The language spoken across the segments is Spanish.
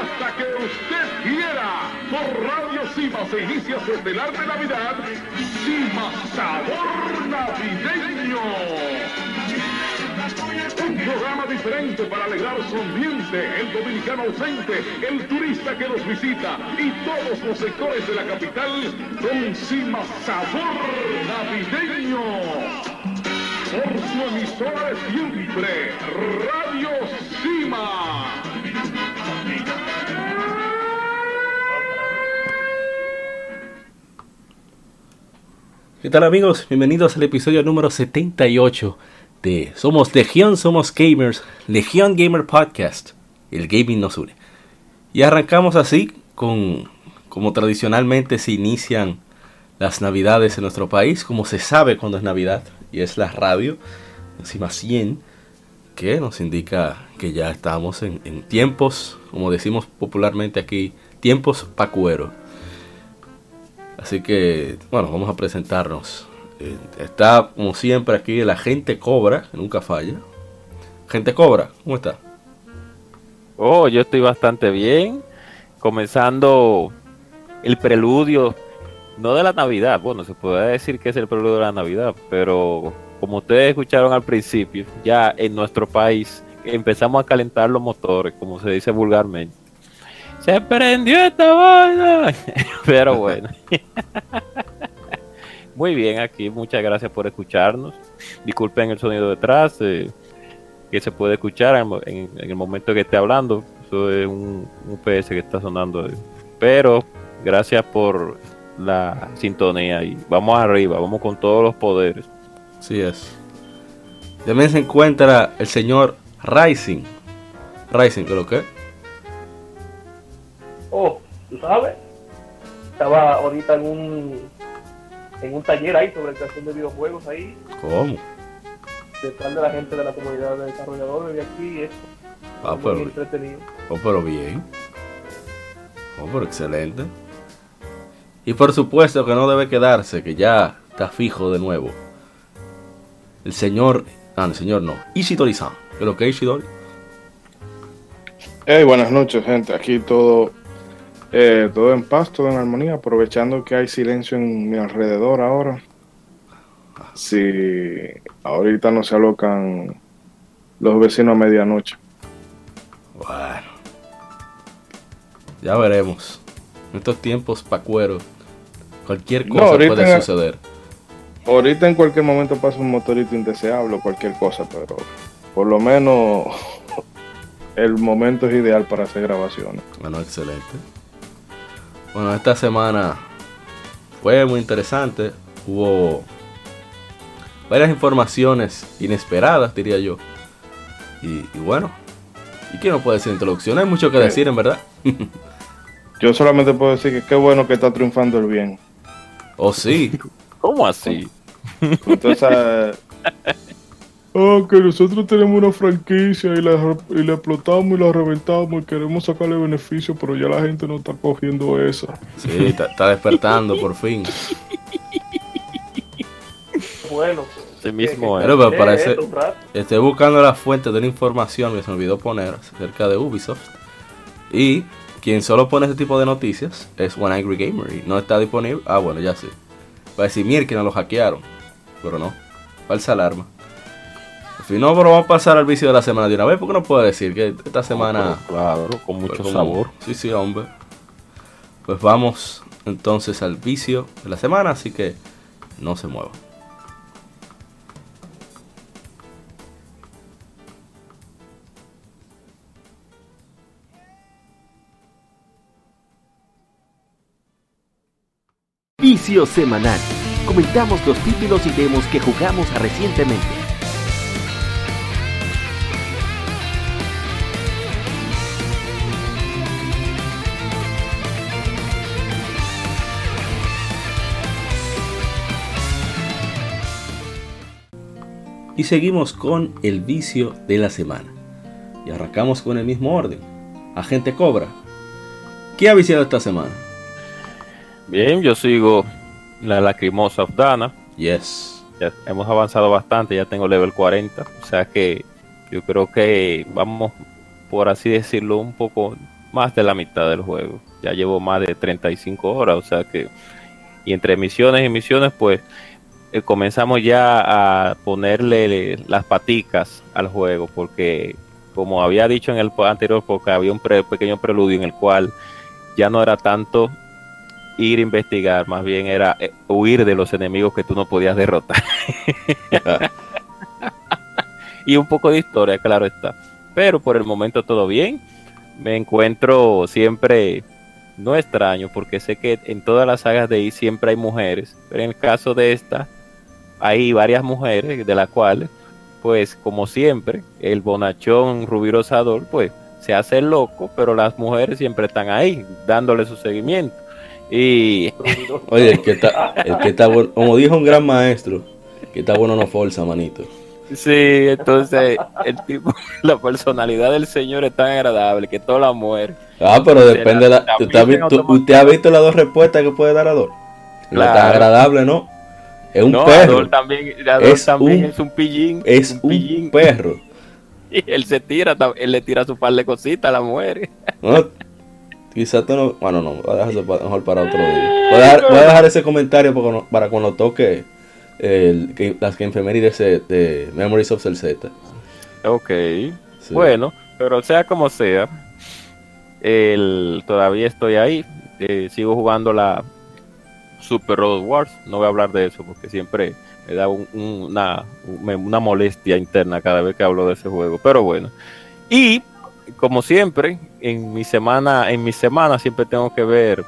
Hasta que usted quiera, por Radio Cima se inicia su estelar de Navidad, Cima Sabor Navideño. Un programa diferente para alegrar su ambiente, el dominicano ausente, el turista que nos visita y todos los sectores de la capital con Cima Sabor Navideño. Por su emisora de siempre, Radio Cima. ¿Qué tal amigos? Bienvenidos al episodio número 78 de Somos Legión, Somos Gamers, Legión Gamer Podcast. El gaming nos une. Y arrancamos así con, como tradicionalmente se inician las navidades en nuestro país, como se sabe cuando es Navidad, y es la radio, encima 100, que nos indica que ya estamos en, en tiempos, como decimos popularmente aquí, tiempos pacueros. Así que, bueno, vamos a presentarnos. Eh, está, como siempre, aquí la gente Cobra, nunca falla. Gente Cobra, ¿cómo está? Oh, yo estoy bastante bien. Comenzando el preludio, no de la Navidad, bueno, se puede decir que es el preludio de la Navidad, pero como ustedes escucharon al principio, ya en nuestro país empezamos a calentar los motores, como se dice vulgarmente. Se prendió esta vaina. Pero bueno. Muy bien aquí, muchas gracias por escucharnos. Disculpen el sonido detrás, eh, que se puede escuchar en, el momento que esté hablando. Eso es un, PS que está sonando. eh. Pero gracias por la sintonía y vamos arriba, vamos con todos los poderes. Así es. También se encuentra el señor Rising. Rising, ¿qué es lo que? Oh, tú sabes. Estaba ahorita en un en un taller ahí sobre creación de videojuegos ahí, ¿Cómo? detrás de la gente de la comunidad de desarrolladores de aquí y eso. Ah, muy pero, entretenido. oh, pero bien. Oh, pero excelente. Y por supuesto que no debe quedarse, que ya está fijo de nuevo. El señor. Ah, el señor no. Ishidori-san. ¿Qué es lo que es Ishidori? Hey, buenas noches, gente. Aquí todo, eh, todo en paz, todo en armonía, aprovechando que hay silencio en mi alrededor ahora. Si ahorita no se alocan los vecinos a medianoche. Bueno. Ya veremos. En estos tiempos pacueros. Cualquier cosa puede suceder. Ahorita en cualquier momento pasa un motorito indeseable o cualquier cosa, pero por lo menos el momento es ideal para hacer grabaciones. Bueno, excelente. Bueno, esta semana fue muy interesante. Hubo varias informaciones inesperadas, diría yo. Y, y bueno, ¿y qué nos puede decir introducción? Hay mucho que decir, en verdad. Yo solamente puedo decir que qué bueno que está triunfando el bien. O sí. ¿Cómo así? Entonces, Ah, que nosotros tenemos una franquicia y la, y la explotamos y la reventamos y queremos sacarle beneficio, pero ya la gente no está cogiendo esa. Sí, está, está despertando por fin. Bueno, Ese mismo es. Pero eh, parece. Estoy buscando la fuente de una información que se me olvidó poner acerca de Ubisoft. Y quien solo pone ese tipo de noticias es One Angry Gamer. Y no está disponible. Ah, bueno, ya sé. Va a decir, mira que no lo hackearon. Pero no. Falsa alarma. Fin, no, pero vamos a pasar al vicio de la semana de una vez. Porque no puedo decir que esta semana. Claro, con mucho pues, como- sabor. Sí, sí, hombre. Pues vamos entonces al vicio de la semana. Así que no se mueva. Vicio vicio semanal. Comentamos los títulos y demos que jugamos recientemente. Y seguimos con el vicio de la semana. Y arrancamos con el mismo orden. Agente Cobra. ¿Qué ha viciado esta semana? Bien, yo sigo la lacrimosa of Dana. Yes. Ya hemos avanzado bastante, ya tengo level 40. O sea que yo creo que vamos, por así decirlo, un poco más de la mitad del juego. Ya llevo más de 35 horas, o sea que... Y entre misiones y misiones, pues eh, comenzamos ya a ponerle las paticas al juego, porque como había dicho en el anterior porque había un pequeño preludio en el cual ya no era tanto ir a investigar, más bien era eh, huir de los enemigos que tú no podías derrotar. y un poco de historia, claro está. Pero por el momento todo bien. Me encuentro siempre, no extraño, porque sé que en todas las sagas de ahí siempre hay mujeres, pero en el caso de esta, hay varias mujeres, de las cuales, pues como siempre, el bonachón rubirosador, pues se hace loco, pero las mujeres siempre están ahí, dándole su seguimiento. Y Oye, el que está, el que está bueno, como dijo un gran maestro, que está bueno no forza, manito. sí, entonces el tipo, la personalidad del señor es tan agradable que toda la mujer. Ah, pero depende de la- la. la ¿Usted ha, visto, usted ha visto las dos respuestas que puede dar Ador? No es tan Claro. agradable, ¿no? Es un no, perro. Adol también, Adol Es también un- es un pillín. Es un un pillín. perro. Y él se tira, él le tira su par de cositas a la mujer. ¿no? Quizás tú no. Bueno, no, voy a dejar eso pa- mejor para otro día. Voy a dejar, voy a dejar ese comentario para cuando, para cuando toque el, que- las que efemérides de, de Memories of Celzeta. Ok. Sí. Bueno, pero sea como sea, el, todavía estoy ahí. eh, sigo jugando la Super Road Wars. No voy a hablar de eso porque siempre me da un- un- una, una molestia interna cada vez que hablo de ese juego. Pero bueno. Y como siempre, en mi semana, en mi semana siempre tengo que ver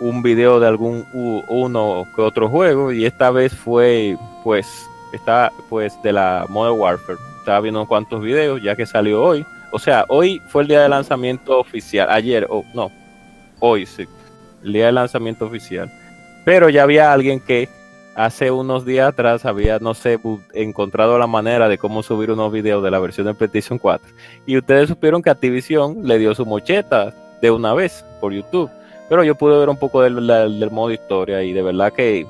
un video de algún uno que otro juego. Y esta vez fue, pues, está pues de la Modern Warfare. Estaba viendo unos cuantos videos ya que salió hoy. O sea, hoy fue el día de lanzamiento oficial. Ayer, o no, hoy sí. El día de lanzamiento oficial. Pero ya había alguien que hace unos días atrás había, no sé, encontrado la manera de cómo subir unos videos de la versión de PlayStation 4. Y ustedes supieron que Activision le dio su mocheta de una vez por YouTube. Pero yo pude ver un poco del, modo historia y de verdad que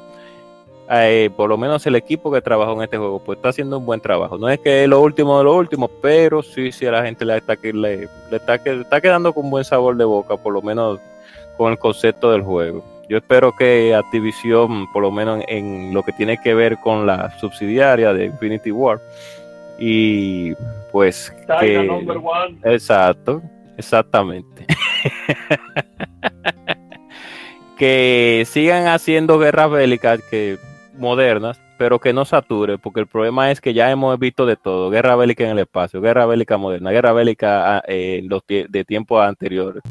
eh, por lo menos el equipo que trabajó en este juego pues está haciendo un buen trabajo. No es que es lo último de lo último, pero sí, sí a la gente le está, le, le está, que- está quedando con buen sabor de boca, por lo menos con el concepto del juego. Yo espero que Activision, por lo menos en, en lo que tiene que ver con la subsidiaria de Infinity War, y pues que... Exacto, exactamente. que sigan haciendo guerras bélicas que modernas, pero que no sature, porque el problema es que ya hemos visto de todo, guerra bélica en el espacio, guerra bélica moderna, guerra bélica ah, eh, los de tiempos anteriores.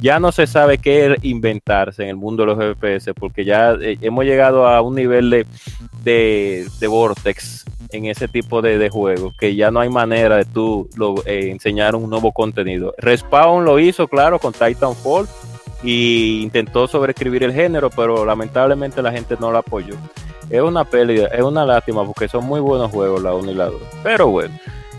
Ya no se sabe qué inventarse en el mundo de los FPS, porque ya eh, hemos llegado a un nivel de, de, vortex en ese tipo de, juegos, que ya no hay manera de tú eh, enseñar un nuevo contenido. Respawn lo hizo, claro, con Titanfall y intentó sobreescribir el género, pero lamentablemente la gente no lo apoyó. Es una pérdida, es una lástima porque son muy buenos juegos la 1 y la 2. Pero bueno,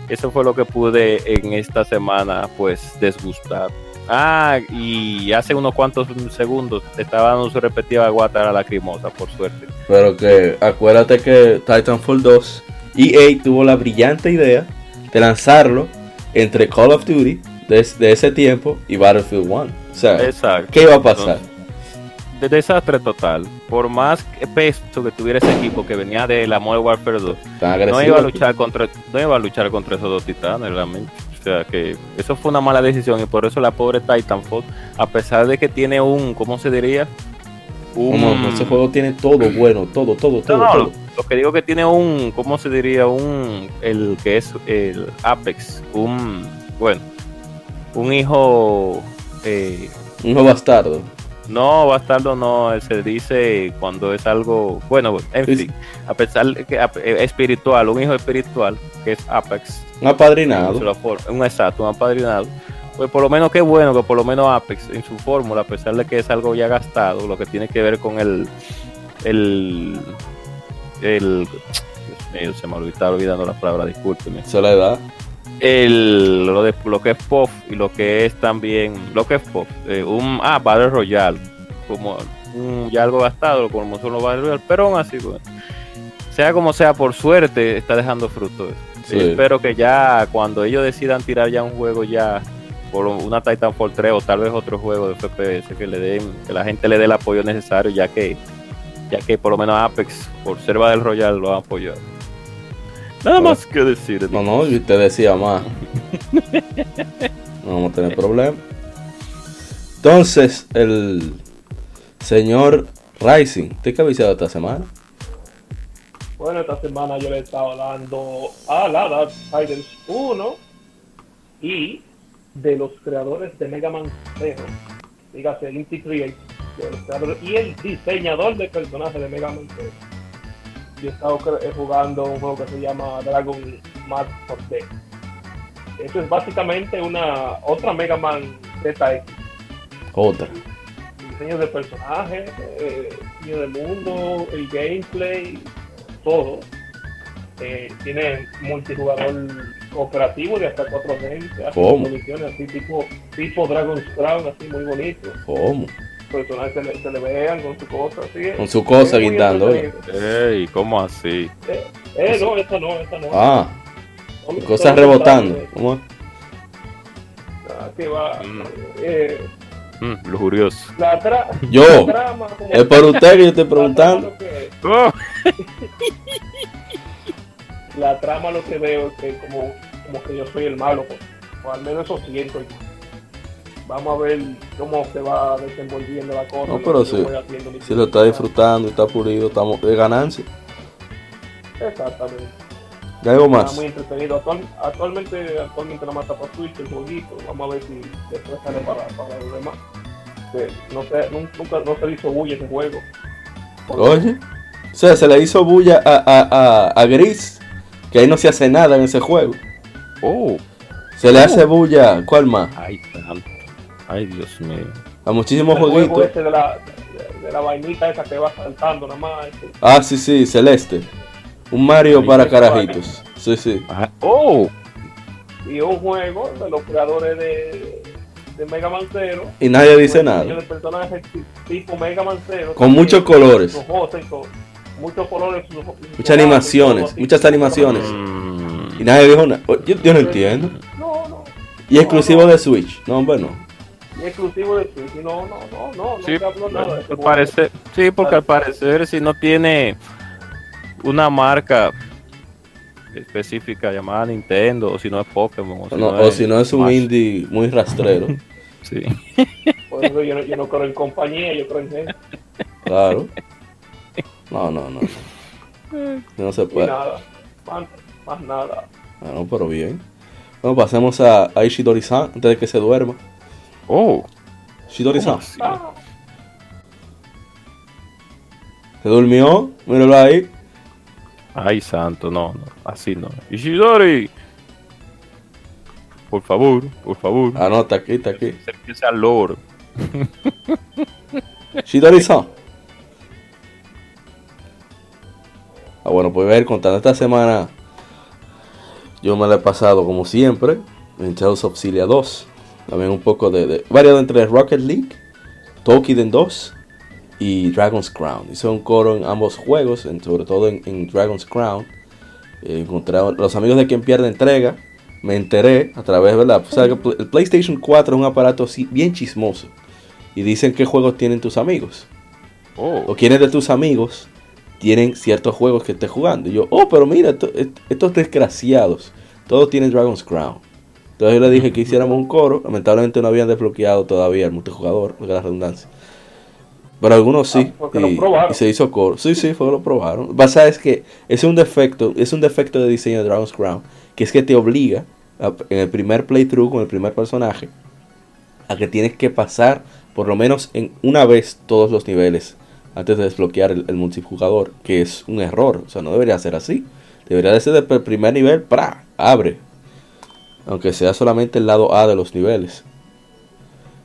eso fue lo que pude en esta semana pues desgustar. Ah, y hace unos cuantos segundos estaba dando su respectiva guata a la lacrimosa, por suerte. Pero que acuérdate que Titanfall 2, EA tuvo la brillante idea de lanzarlo entre Call of Duty de, de ese tiempo y Battlefield 1. Sea, Exacto. ¿qué iba a pasar? de desastre total. Por más peso que tuviera ese equipo que venía de la Modern Warfare 2, Tan agresivo. no iba a luchar contra no iba a luchar contra esos dos titanes realmente. O sea que eso fue una mala decisión y por eso la pobre Titanfall, a pesar de que tiene un, ¿cómo se diría? Un, ese juego tiene todo bueno, todo, todo, todo, no, todo. lo, lo que digo que tiene un, ¿cómo se diría? Un, el que es el Apex, un, bueno, un hijo, eh, Un hijo bastardo. No, bastardo no, se dice cuando es algo, bueno, en fin, a pesar de que eh, espiritual, un hijo espiritual, que es Apex, Un apadrinado. forma- un exacto, un apadrinado, pues por lo menos qué bueno que por lo menos Apex en su fórmula, a pesar de que es algo ya gastado, lo que tiene que ver con el, el, el, Dios mío, se me olvidaba olvidando la palabra, discúlpeme Soledad. El lo de lo que es pop y lo que es también lo que es pop eh, un ah Battle Royale como un, ya algo gastado como son los Battle Royale pero aún así bueno, sea como sea por suerte está dejando fruto eso. Sí. espero que ya cuando ellos decidan tirar ya un juego ya por una Titanfall 3 o tal vez otro juego de FPS que le den que la gente le dé el apoyo necesario ya que ya que por lo menos Apex por ser Battle Royale lo ha apoyado nada más que decir No, no, yo te decía más. No vamos a tener problema. Entonces, el señor Rising, ¿usted qué ha avisado esta semana? Bueno, esta semana yo le estaba dando a la Darksiders 1 y de los creadores de Mega Man 0, dígase Inti Create, y el diseñador de personajes de Mega Man 0. Yo he estado eh, jugando un juego que se llama Dragon Mask for Death. Eso es básicamente una otra Mega Man ZX. Otra. diseño de personajes, eh, diseño de mundo, el gameplay, todo. Eh, tiene multijugador cooperativo de hasta cuatro gente, hace misiones así tipo, tipo Dragon's Crown, así muy bonito. ¿Cómo? Personajes se le, se le vean con su cosa, así. Con su cosa guindando, entretenido. Ey, ¿cómo así? Eh, eh, no, esta no, esta no. Ah, Son- cosas rebotando. personajes, ¿Cómo es? ah, va, Mm. eh, Mm, lujurioso. la, tra- Yo. la trama, como- Es por usted que yo estoy la trama preguntando. lo que- Oh, la trama lo que veo es que como, como que yo soy el malo, pues, o al menos eso siento. Vamos a ver cómo se va desenvolviendo la cosa. No, pero mi Si lo está disfrutando y está pulido, estamos de ganancia. Exactamente. ¿Y algo Está más? muy entretenido. Actual- actualmente, actualmente más está para Switch el jueguito. Vamos a ver si después sale para, para los demás. Que no sé, nun- nunca no se le hizo bulla ese juego. Porque- Oye. O sea, se le hizo bulla a, a, a, a Gris, que ahí no se hace nada en ese juego. oh, Se le hace bulla, ¿cuál más? ay, santo. Ay, Dios mío. A muchísimos el juego jueguitos. ese de la, de, de la vainita esa que va saltando nada más. ese. Ah, sí, sí, Celeste. Un Mario para carajitos. Sí, sí. Oh, y un juego de los creadores de, de Mega Man Zero. Y nadie dice nada. de personajes tipo Mega Man Zero. Con muchos colores. Con muchos colores. Muchas animaciones, muchas animaciones. mm, Y nadie dijo nada. Yo, yo no entiendo. No, no. Y exclusivo de Switch. No, hombre, no. Exclusivo de Switch. No, no, no, no. No sí, se habló nada de ese al juego. parecer, sí, porque al parecer si no tiene una marca específica llamada Nintendo, o si no es Pokémon, o si No, no, o es si no es un Smash. indie muy rastrero. Sí. Por eso yo no, yo no creo en compañía, yo creo en gente. Claro. No, no, no. No se Y puede. nada. Más, más nada. Bueno, pero bien. Bueno, pasemos a, a Ishidori-san antes de que se duerma. Oh. Ah, ¿Se durmió? Míralo ahí. Ay, santo, no, no, así no. Ishidori, por favor, por favor. Ah, no, está aquí, está aquí. Acérquese al lord. Ishidori-san. Ah, bueno, pues ver, contando esta semana, yo me la he pasado como siempre en of Cilia 2. También un poco de, de variado entre Rocket League, Tokiden 2 y Dragon's Crown. Hice un coro en ambos juegos, en- sobre todo en, en Dragon's Crown. Eh, encontré a los amigos de quien pierde entrega. Me enteré a través, ¿verdad? O sea, el PlayStation 4 es un aparato así bien chismoso. Y dicen qué juegos tienen tus amigos. Oh, O quiénes de tus amigos tienen ciertos juegos que estés jugando. Y yo, oh, pero mira, esto- est- estos desgraciados, todos tienen Dragon's Crown. Entonces yo le dije que hiciéramos un coro. Lamentablemente no habían desbloqueado todavía el multijugador, de la redundancia. Pero algunos sí. Ah, porque lo y, probaron. y se hizo coro. Sí, sí, fue que lo probaron. Lo que pasa es que es un defecto, es un defecto de diseño de Dragon's Crown, que es que te obliga a- en el primer playthrough con el primer personaje a que tienes que pasar por lo menos en una vez todos los niveles antes de desbloquear el, multijugador, que es un error, o sea, no debería ser así. Debería de ser del primer nivel, ¡pra! abre. Aunque sea solamente el lado A de los niveles.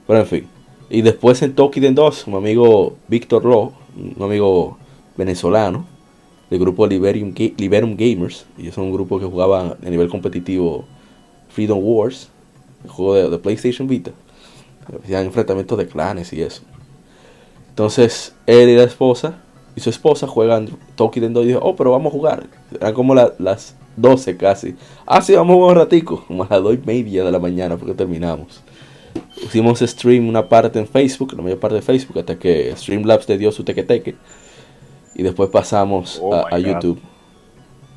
Pero en fin. Y después en Tokiden 2, un amigo Víctor Lo, un amigo venezolano, del grupo Liberium, Liberum Gamers. Y son un grupo que jugaba a nivel competitivo Freedom Wars, el juego de, PlayStation Vita. Hacían enfrentamientos de clanes y eso. Entonces, él y la esposa y su esposa juegan Toki Dendo y dijo, oh, pero vamos a jugar. Eran como las 12 casi. Ah, sí, vamos un ratico. Como a las 2 y media de la mañana porque terminamos. Hicimos stream una parte en Facebook, la mayor parte de Facebook, hasta que Streamlabs le dio su teque Y después pasamos Oh a. YouTube.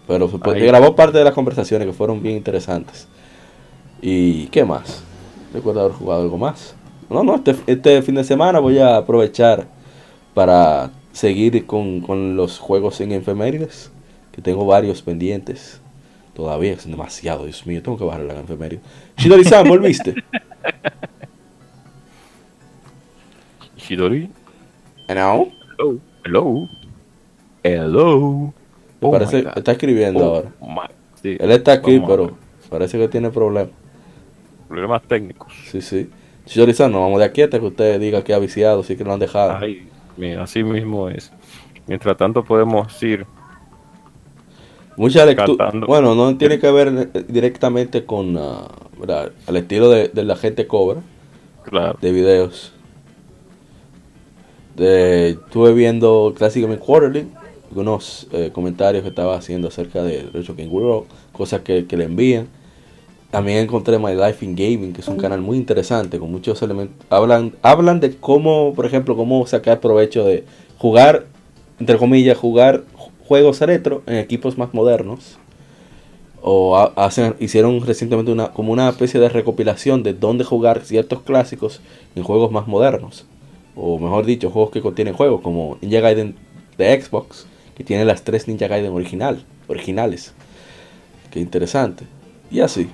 Pero Ahí. grabó parte de las conversaciones que fueron bien interesantes. ¿Y qué más? Recuerdo haber jugado algo más. No, no, este, este fin de semana voy a aprovechar para seguir con, con los juegos en enfermerides. Que tengo varios pendientes. Todavía son demasiado, Dios mío, tengo que bajar la enfermería. Shidori-san, ¿volviste? Shidori. No. Hello. Hello. Hello. Oh Parece está escribiendo Oh ahora. sí. Él está aquí, Vamos pero parece que tiene problemas. Problemas técnicos. Sí, sí. Shidori-san, nos vamos de aquí hasta que usted diga que ha viciado, sí que lo han dejado. Ay, mira, así mismo es. Mientras tanto podemos ir. Mucha lectura. Bueno, no tiene que ver eh, directamente con ah, ¿verdad? el estilo de, de la gente cobra Claro. de videos. De, estuve viendo Classic Quarterly, algunos eh, comentarios que estaba haciendo acerca de Retro King World, cosas que, que le envían. También encontré My Life in Gaming, que es un canal muy interesante, con muchos elementos. Hablan, hablan de cómo, por ejemplo, cómo sacar provecho de jugar, entre comillas, jugar ju- juegos retro en equipos más modernos. O ha- hacen, hicieron recientemente una, como una especie de recopilación de dónde jugar ciertos clásicos en juegos más modernos. O mejor dicho, juegos que contienen juegos como Ninja Gaiden de Xbox, que tiene las tres Ninja Gaiden original, originales. Qué interesante. Y así.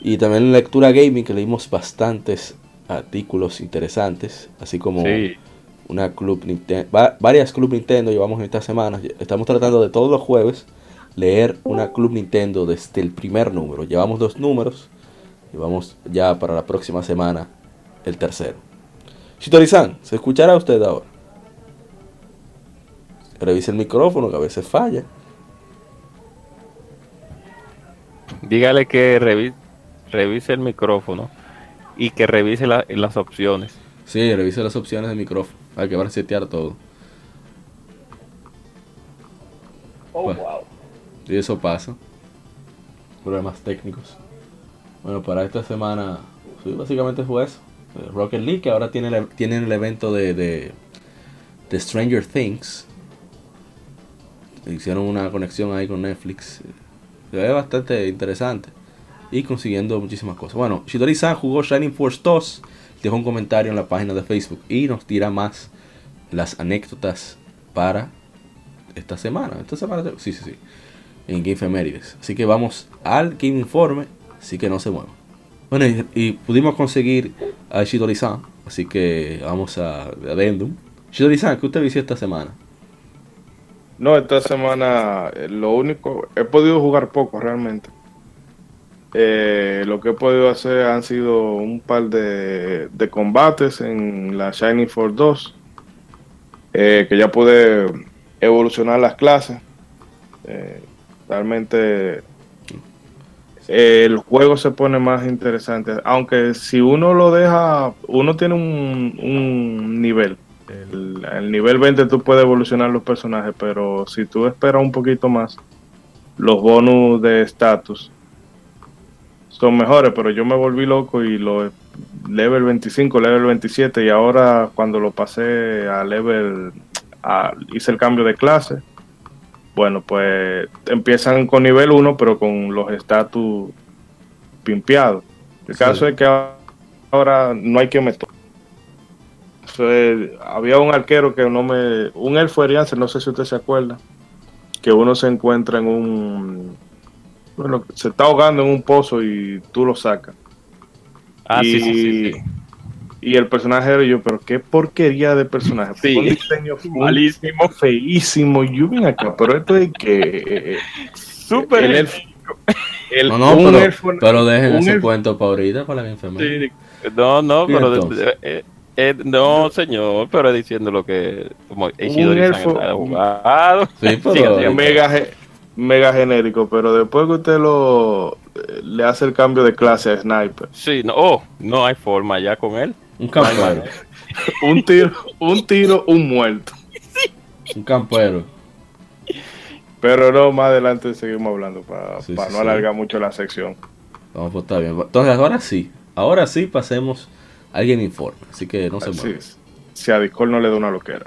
Y también en lectura gaming que leímos bastantes artículos interesantes, así como. Una club Nintendo, varias club Nintendo llevamos en estas semanas. Estamos tratando de todos los jueves leer una club Nintendo desde el primer número. Llevamos dos números y vamos ya para la próxima semana el tercero. Shitori-san, ¿se escuchará usted ahora? Revise el micrófono que a veces falla. Dígale que revi- revise el micrófono y que revise la- las opciones. Sí, revise las opciones de micrófono. Hay que setear todo. Oh, Bueno. wow. Y eso pasa. Problemas técnicos. Bueno, para esta semana, sí, básicamente fue eso. Eh, Rocket League, que ahora tiene el, tienen el evento de, de, de Stranger Things. Hicieron una conexión ahí con Netflix. Se ve bastante interesante. Y consiguiendo muchísimas cosas. Bueno, Shidori-san jugó Shining Force 2. Dejó un comentario en la página de Facebook. Y nos tira más las anécdotas para esta semana. Esta semana, sí, sí, sí. En Game. Así que vamos al Game Informe. Así que no se muevan. Bueno, y, pudimos conseguir a Shidori-san. Así que vamos a Addendum. Shidori-san, ¿qué usted vició esta semana? No, esta semana eh, lo único, he podido jugar poco realmente. Eh, lo que he podido hacer han sido un par de, combates en la Shining Force 2, eh, que ya pude evolucionar las clases. Eh, realmente el juego se pone más interesante, aunque si uno lo deja, uno tiene un, nivel. El, el nivel 20 tú puedes evolucionar los personajes, pero si tú esperas un poquito más, los bonus de estatus son mejores, pero yo me volví loco y lo level 25, level 27 y ahora cuando lo pasé a level a- hice el cambio de clase. Bueno, pues empiezan con nivel 1, pero con los estatus pimpeados. El Sí. caso es que ahora no hay que meter. Eso es- había un arquero que no me. Un elfo eriance, no sé si usted se acuerda. Que uno se encuentra en un. Bueno, se está ahogando en un pozo y tú lo sacas. Ah, y, sí, sí, sí, sí. Y el personaje era yo, pero qué porquería de personaje. Sí. Un diseño Malísimo. feísimo. Yo vine acá, pero esto es que. eh, Súper el el- No, no, un pero, elfo- pero dejen un ese elfo- cuento para ahorita, para la enfermedad. Sí. No, no, ¿Y pero de- entonces? de- eh, eh, no, señor, pero diciendo lo que como elfo- ha jugado. Sí, pero- siga. Mega, ge- mega genérico, pero después que usted lo le hace el cambio de clase a Sniper, Sí, no, oh, no hay forma ya con él. Un campero. un tiro, un tiro, un muerto. Un campero. Pero no, más adelante seguimos hablando para Sí, no sí, sí. alargar mucho la sección. Vamos, pues está bien. Entonces, ahora sí. Ahora sí pasemos. Alguien informe. Así que no se Así mueva. es. Si a Discord no le da una loquera.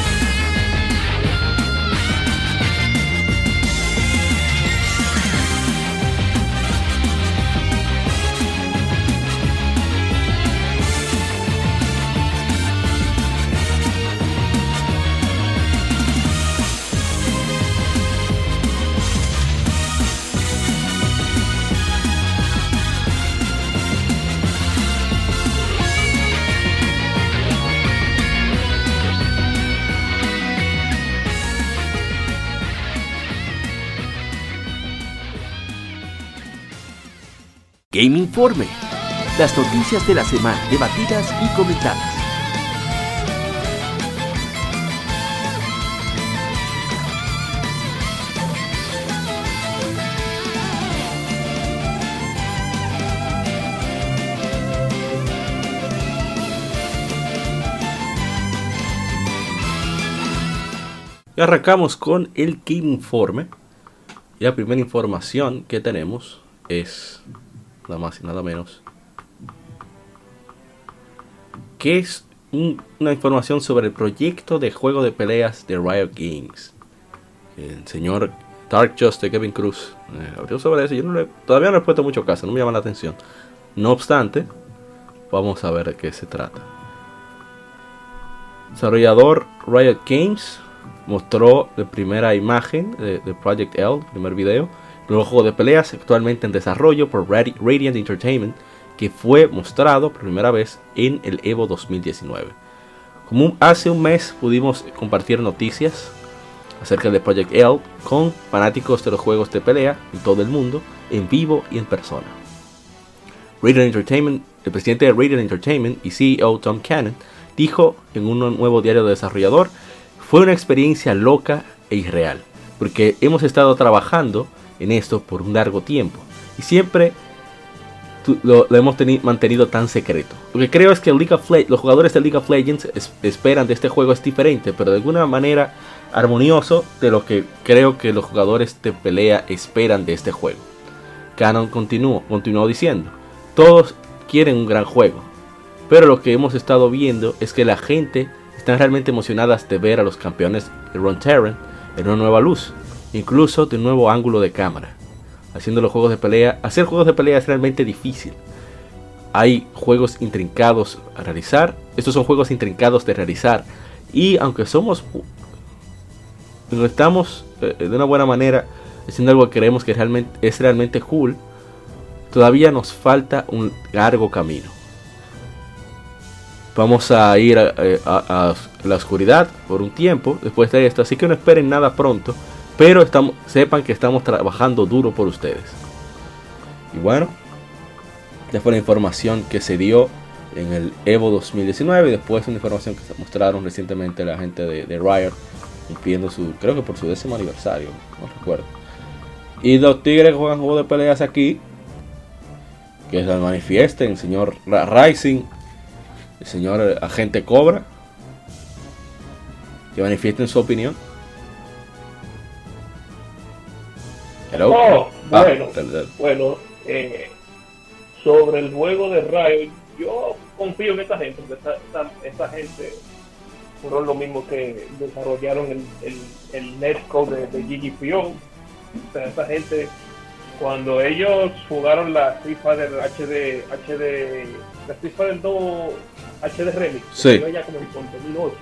Game Informe. Las noticias de la semana debatidas y comentadas. Y arrancamos con el Game Informe. Y la primera información que tenemos es nada más y nada menos que es un- una información sobre el proyecto de juego de peleas de Riot Games. El señor Dark Just de Kevin Cruz eh, sobre eso. Yo no le- todavía no he puesto mucho caso, no me llama la atención. No obstante, vamos a ver de qué se trata. Desarrollador Riot Games mostró la primera imagen de, de Project L, el primer video, nuevo juego de peleas actualmente en desarrollo por Radi- Radiant Entertainment, que fue mostrado por primera vez en el Evo 2019. Como hace un mes pudimos compartir noticias acerca de Project L con fanáticos de los juegos de pelea en todo el mundo, en vivo y en persona. Radiant Entertainment, el presidente de Radiant Entertainment y CEO Tom Cannon dijo en un nuevo diario de desarrollador, fue una experiencia loca e irreal, porque hemos estado trabajando en esto por un largo tiempo y siempre lo, hemos teni- mantenido tan secreto. Lo que creo es que los jugadores de League of Legends es- esperan de este juego es diferente, pero de alguna manera armonioso de lo que creo que los jugadores de pelea esperan de este juego. Canon continuó, continuó diciendo, todos quieren un gran juego, pero lo que hemos estado viendo es que la gente está realmente emocionadas de ver a los campeones de Ron Terran en una nueva luz, incluso de un nuevo ángulo de cámara. Haciendo los juegos de pelea, hacer juegos de pelea es realmente difícil. Hay juegos intrincados a realizar, estos son juegos intrincados de realizar, y aunque somos no estamos eh, de una buena manera haciendo algo que creemos que realmente es realmente cool, todavía nos falta un largo camino. Vamos a ir eh, a la oscuridad por un tiempo después de esto, así que no esperen nada pronto, pero estamos, sepan que estamos trabajando duro por ustedes. Y bueno, ya fue la información que se dio en el Evo 2019 y después una información que se mostraron recientemente la gente de, de Riot cumpliendo su, creo que por su décimo aniversario, no recuerdo. Y los tigres juegan juegos de peleas aquí, que se manifiesten, el señor Rising, el señor eh, agente Cobra, que manifiesten su opinión. Oh, Bueno, eh, sobre el juego de Riot, yo confío en esta gente, porque esta, esta- esta gente fueron lo mismo que desarrollaron el, el, el netcode de, de GGPO. O sea, esta gente, cuando ellos jugaron la Street Fighter HD, HD, la Street Fighter 2 HD Remix, Sí. ya como en 2008,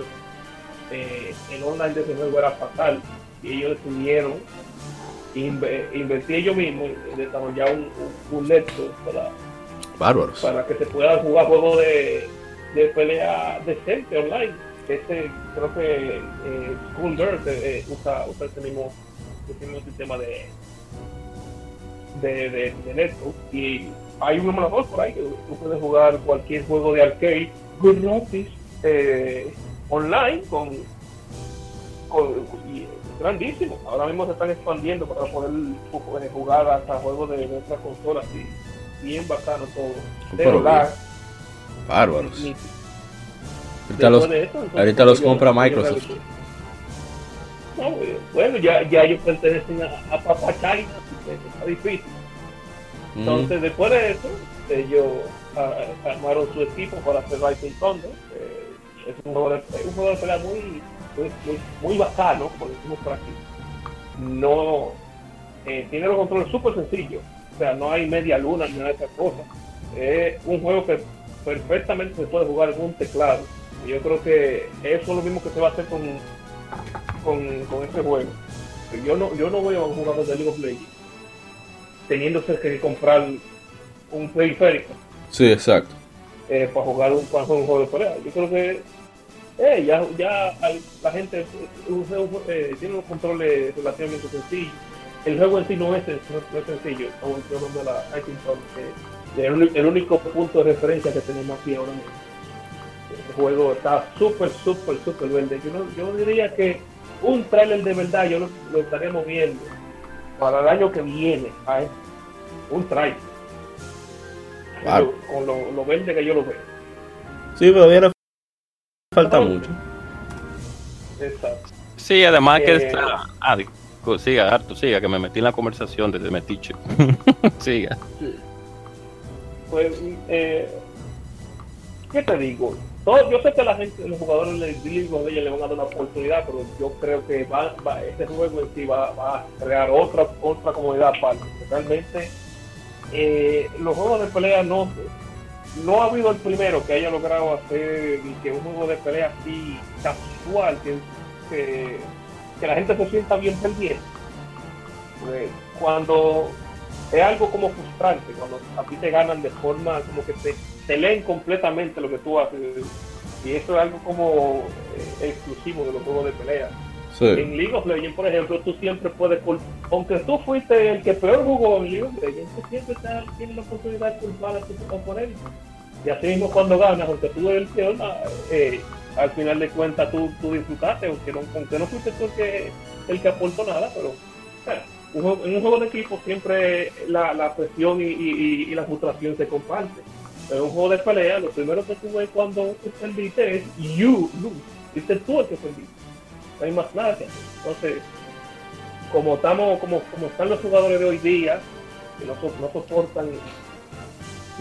eh, el online de ese juego era fatal y ellos decidieron inve- invertir ellos mismos en desarrollar un, un, un para Bárbaros. para que se puedan jugar juegos de, de pelea decente online. Este, creo que eh, School Girls eh, usa, usa ese mismo, ese mismo sistema de de, de, de y hay un emulador por ahí que tú puedes jugar cualquier juego de arcade gratis eh, online con, con y grandísimo. Ahora mismo se están expandiendo para poder eh, jugar hasta juegos de, de otras consolas y bien bacano todo. Pero lag, Bárbaros. Ahorita los, eso, ahorita los yo- compra Microsoft. No, eh, bueno, ya, ya ellos pertenecen a, a Papa China, eh, está difícil. Mm, Entonces, después de eso, ellos ah, armaron su equipo para hacer Rising Thunder. Eh, es un juego de, un juego de pelea muy, muy, muy, muy bacano, como decimos por aquí. No, eh, tiene los controles súper sencillos. O sea, no hay media luna ni nada de esas cosas. Es un juego que perfectamente se puede jugar en un teclado. Y yo creo que eso es lo mismo que se va a hacer con, con, con este juego. Yo no, yo no voy a jugar con League of Legends teniéndose que comprar un periférico Sí, exacto. eh, para jugar un, para jugar un juego de pelea. Yo creo que eh, ya, ya hay- la gente eh, eh, tiene unos controles relativamente sencillos. El juego en sí no es, no, es sencillo, como yo hablando de la que el, único punto de referencia que tenemos aquí ahora mismo. El juego está súper, súper, súper verde. Yo, no- yo diría que un trailer de verdad yo lo, lo estaremos viendo para el año que viene. ¿sabes? Un trailer. Claro. Con lo, lo verde que yo lo veo. Sí, pero le falta mucho. Exacto. Sí, además que Eh, está. Ah, digo, siga, Arto, siga, que me metí en la conversación desde Metiche. siga. Pues, eh, ¿qué te digo? Todo- yo sé que la gente, los jugadores de League of Legends le van a dar una oportunidad, pero yo creo que va, va- este juego en sí va, va a crear otra otra comunidad aparte. Realmente, eh, los juegos de pelea no no ha habido el primero que haya logrado hacer que un juego de pelea así casual, que, que, que la gente se sienta bien pendiente. Pues, cuando es algo como frustrante cuando a ti te ganan de forma como que te, te leen completamente lo que tú haces y eso es algo como eh, exclusivo de los juegos de pelea Sí. en League of Legends por ejemplo tú siempre puedes aunque tú fuiste el que peor jugó en League of Legends tú siempre tienes la oportunidad de culpar a tu oponente y así mismo cuando ganas aunque tú eres el peor eh, al final de cuentas tú, disfrutaste aunque no, aunque no fuiste tú el que, el que aportó nada pero juego- en un juego de equipo siempre la, presión y, la frustración se comparten. Pero en un juego de pelea, lo primero que tú ves cuando perdiste es you lose. Fuiste tú el que perdiste. No hay más nada. Entonces, como estamos, como, como están los jugadores de hoy día, que no, so- no soportan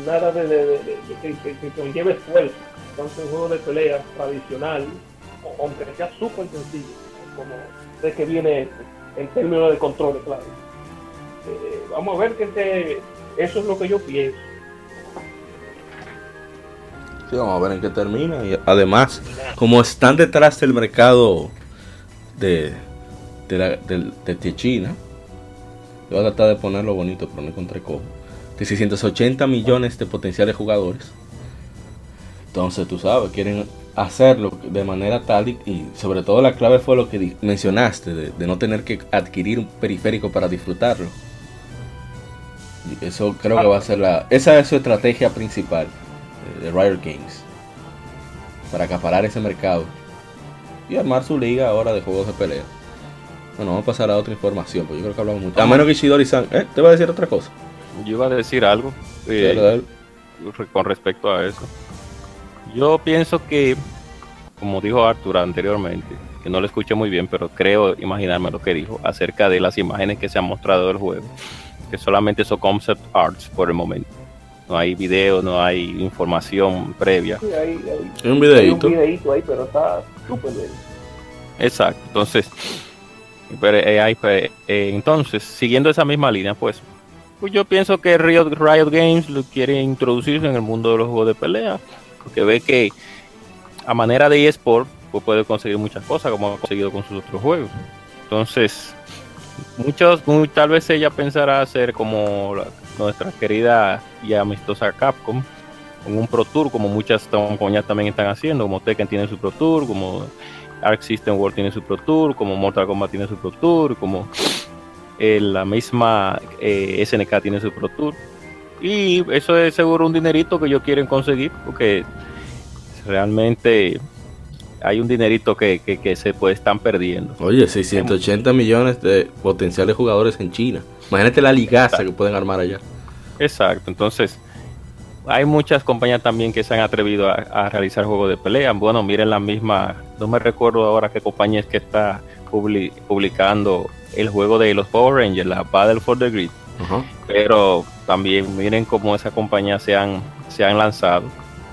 nada de, que, conlleve esfuerzo. Entonces un juego de pelea tradicional, aunque sea súper sencillo, como de que viene en términos de control, claro. Eh, vamos a ver que este- eso es lo que yo pienso. Sí, vamos a ver en qué termina. Y además, como están detrás del mercado de, de, la, de, de China, yo voy a tratar de ponerlo bonito, pero no encontré cómo. De 680 millones de potenciales jugadores. Entonces, tú sabes, quieren hacerlo de manera tal y, y sobre todo la clave fue lo que mencionaste, de, de no tener que adquirir un periférico para disfrutarlo. Y eso creo que va a ser la... Esa es su estrategia principal eh, de Riot Games. Para acaparar ese mercado. Y armar su liga ahora de juegos de pelea. Bueno, vamos a pasar a otra información, porque yo creo que hablamos mucho. A menos que Shidori-san... ¿Eh? ¿Te va a decir otra cosa? Yo iba a decir algo eh, Dale, dale. re- con respecto a eso. Yo pienso que, como dijo Arthur anteriormente, que no lo escuché muy bien, pero creo imaginarme lo que dijo acerca de las imágenes que se han mostrado del juego. que solamente son concept arts por el momento. No hay video, no hay información previa. Sí, hay, hay- un hay videito. un ahí, pero está súper bien. Exacto, entonces, pero, eh, hay, pues, eh, entonces, siguiendo esa misma línea, pues, pues yo pienso que Riot, Riot Games lo quiere introducirse en el mundo de los juegos de pelea, porque ve que a manera de eSport, pues puede conseguir muchas cosas como ha conseguido con sus otros juegos. Entonces, muchos, muy- tal vez ella pensará hacer como nuestra querida y amistosa Capcom, con un Pro Tour, como muchas compañías también están haciendo, como Tekken tiene su Pro Tour, como Arc System World tiene su Pro Tour, como Mortal Kombat tiene su Pro Tour, como eh, la misma eh, SNK tiene su Pro Tour. Y eso es seguro un dinerito que ellos quieren conseguir, porque realmente hay un dinerito que, que, que se pues, están perdiendo. Oye, 680 millones de potenciales jugadores en China. Imagínate la ligaza que pueden armar allá. Exacto, entonces hay muchas compañías también que se han atrevido a, a realizar juegos de pelea. Bueno, miren la misma, no me recuerdo ahora qué compañía es que está publi- publicando el juego de los Power Rangers, la Battle for the Grid. Pero también miren cómo esas compañías se han, se han lanzado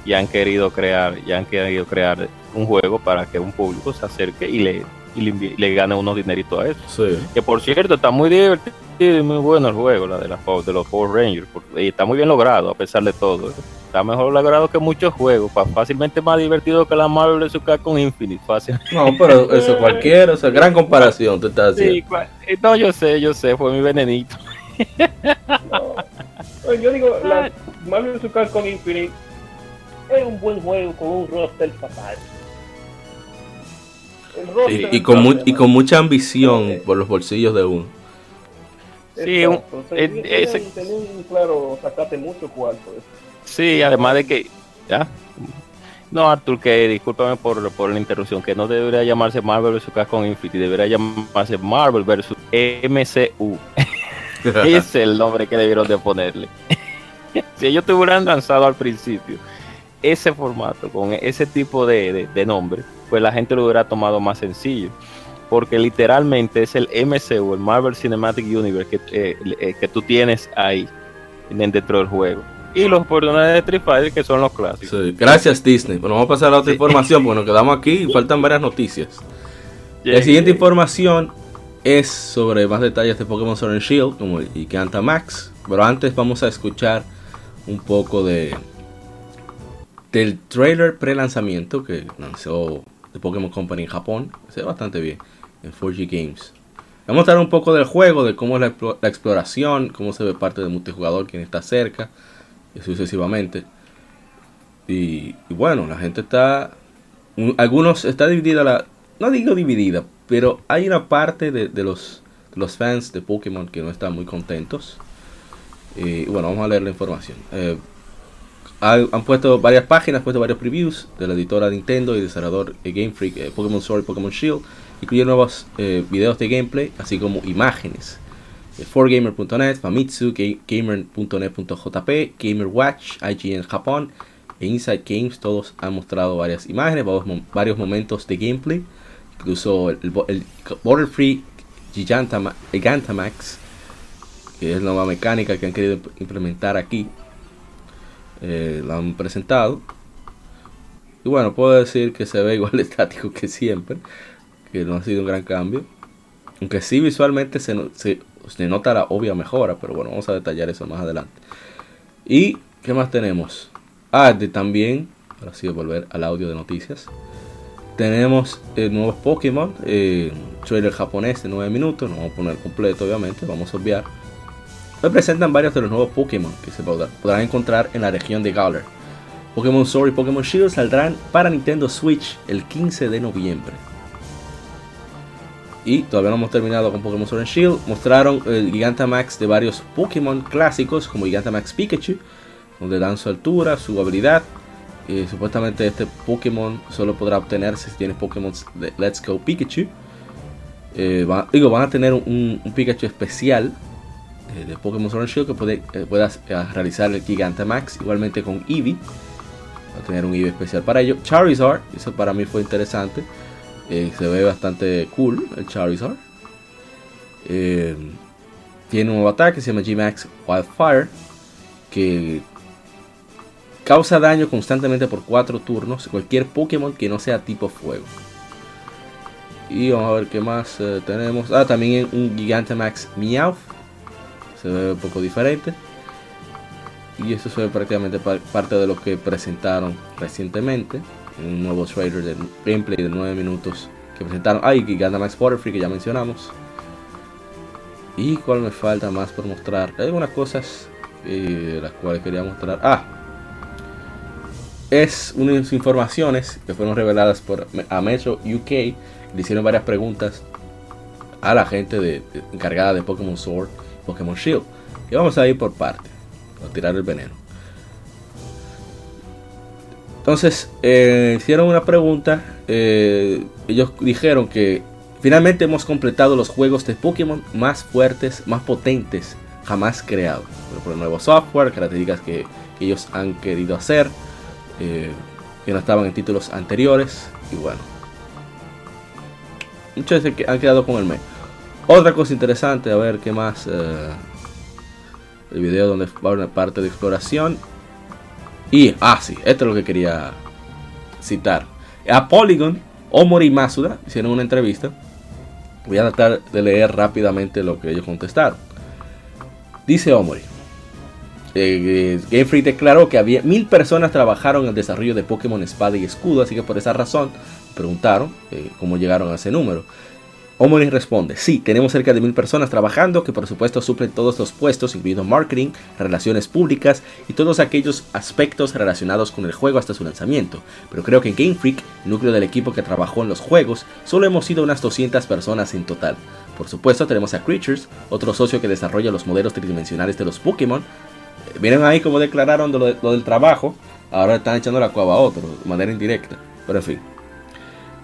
y han querido crear, y han querido crear un juego para que un público se acerque y le, y le, gane unos dineritos a eso. Sí. Que por cierto, está muy divertido y muy bueno el juego, la de, Power- de los Power Rangers. porque- Y está muy bien logrado, a pesar de todo. Está mejor logrado que muchos juegos. Fácilmente más divertido que la Marvel vs. Capcom Infinite. Fácil. No, pero eso cualquiera, o sea, gran comparación te estás haciendo. Sí, eh, no, yo sé, yo sé, fue mi venenito. No, yo digo, la Marvel vs. con Infinite es un buen juego con un roster fatal. Roster Y, y con mu- está y con mucha ambición por los bolsillos de uno. Sí, un- Exacto, o sea, eh, ese- claro, sacate mucho cuarto. eso. Sí, además de que. ¿Ya? No, Arthur, que discúlpame por, por la interrupción, que no debería llamarse Marvel vs. Capcom Infinite, debería llamarse Marvel vs. MCU. Ese es el nombre que debieron de ponerle. si ellos te hubieran lanzado al principio ese formato, con ese tipo de, de- de nombre, pues la gente lo hubiera tomado más sencillo. Porque literalmente es el MCU, el Marvel Cinematic Universe, que, eh, eh, que tú tienes ahí en- dentro del juego. Y los personajes de Street Fighter, que son los clásicos. Sí, Gracias Disney. Bueno, vamos a pasar a otra Sí. información porque nos quedamos aquí y faltan varias noticias. La Yeah. siguiente información es sobre más detalles de Pokémon Sword and Shield como el Gigantamax. Pero antes vamos a escuchar un poco de del trailer pre-lanzamiento que lanzó The Pokémon Company en Japón. Se ve bastante bien en 4G Games. Vamos a mostrar un poco del juego, de cómo es la, la exploración, cómo se ve parte del multijugador, quién está cerca sucesivamente. Y, bueno, la gente está. un- algunos está dividida la. No digo dividida, pero hay una parte de, de los, de los fans de Pokémon que no están muy contentos. Eh, Y bueno, vamos a leer la información. Eh, han, puesto varias páginas, han puesto varios previews de la editora Nintendo y desarrollador Game Freak, eh, Pokémon Sword y Pokémon Shield. Incluye nuevos videos de gameplay, así como imágenes. Eh, 4gamer.net, Famitsu, ga- gamer.net.jp, GamerWatch, IGN Japón e Inside Games. Todos han mostrado varias imágenes, varios, mo- varios momentos de gameplay. Incluso el, el, bo- el Border Free Gigantama- Gigantamax, que es la nueva mecánica que han querido imp- implementar aquí. Eh, la han presentado. Y bueno, puedo decir que se ve igual estático que siempre. Que no ha sido un gran cambio. Aunque sí visualmente se, se, se nota la obvia mejora. Pero bueno, vamos a detallar eso más adelante. ¿Y qué más tenemos? Ah, también, ahora sí volver al audio de noticias. Tenemos eh, nuevos Pokémon, eh, trailer japonés de 9 minutos, no vamos a poner completo obviamente, vamos a obviar. Hoy presentan varios de los nuevos Pokémon que se podrá- podrán encontrar en la región de Galar. Pokémon Sword y Pokémon Shield saldrán para Nintendo Switch el 15 de noviembre. Y todavía no hemos terminado con Pokémon Sword and Shield. Mostraron el Gigantamax de varios Pokémon clásicos como Gigantamax Pikachu, donde dan su altura, su habilidad. Eh, supuestamente este Pokémon solo podrá obtenerse si tienes Pokémon de Let's Go Pikachu. Eh, va- digo, van a tener un, Pikachu especial eh, de Pokémon Sword and Shield que puede, eh, puedas realizar el Gigantamax igualmente con Eevee. Va a tener un Eevee especial para ello. Charizard, eso para mí fue interesante. Eh, se ve bastante cool el Charizard. Eh, tiene un nuevo ataque, se llama G-Max Wildfire, que causa daño constantemente por 4 turnos cualquier Pokémon que no sea tipo fuego. Y vamos a ver qué más eh, tenemos. Ah, también un Gigantamax Meowth. Se ve un poco diferente. Y eso se ve prácticamente parte de lo que presentaron recientemente. Un nuevo trailer de gameplay de 9 minutos que presentaron. Ah, y Gigantamax Butterfree que ya mencionamos. Y cuál me falta más por mostrar. Hay algunas cosas eh, las cuales quería mostrar. Ah, es unas informaciones que fueron reveladas por a Metro UK. Le hicieron varias preguntas a la gente de, encargada de Pokémon Sword, Pokémon Shield. Y vamos a ir por parte, a tirar el veneno. Entonces, eh, hicieron una pregunta. Eh, ellos dijeron que finalmente hemos completado los juegos de Pokémon más fuertes, más potentes jamás creados. Por el nuevo software, características que ellos han querido hacer eh, que no estaban en títulos anteriores. Y bueno, muchos han quedado con el mes. Otra cosa interesante, a ver qué más. El video donde va una parte de exploración. Y, ah, sí, esto es lo que quería citar. A Polygon, Omori Masuda hicieron una entrevista. Voy a tratar de leer rápidamente lo que ellos contestaron. Dice Omori. Eh, Game Freak declaró que había mil personas trabajaron en el desarrollo de Pokémon Espada y Escudo, así que por esa razón preguntaron eh, cómo llegaron a ese número. Omori responde, sí, tenemos cerca de mil personas trabajando que por supuesto suplen todos los puestos, incluido marketing, relaciones públicas y todos aquellos aspectos relacionados con el juego hasta su lanzamiento. Pero creo que en Game Freak, núcleo del equipo que trabajó en los juegos, solo hemos sido unas 200 personas en total. Por supuesto tenemos a Creatures, otro socio que desarrolla los modelos tridimensionales de los Pokémon, Miren ahí como declararon lo, del trabajo. Ahora están echando la cuava a otro, de manera indirecta. Pero en fin.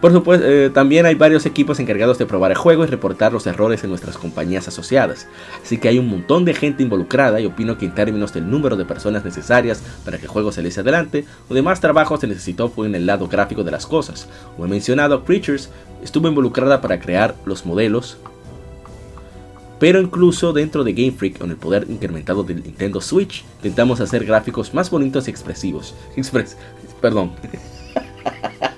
Por supuesto, eh, también hay varios equipos encargados de probar el juego y reportar los errores en nuestras compañías asociadas. Así que hay un montón de gente involucrada y opino que en términos del número de personas necesarias para que el juego se lece adelante, o de más trabajo se necesitó fue en el lado gráfico de las cosas. Como he mencionado, Creatures estuvo involucrada para crear los modelos, pero incluso dentro de Game Freak, con el poder incrementado del Nintendo Switch, intentamos hacer gráficos más bonitos y expresivos. Expres perdón.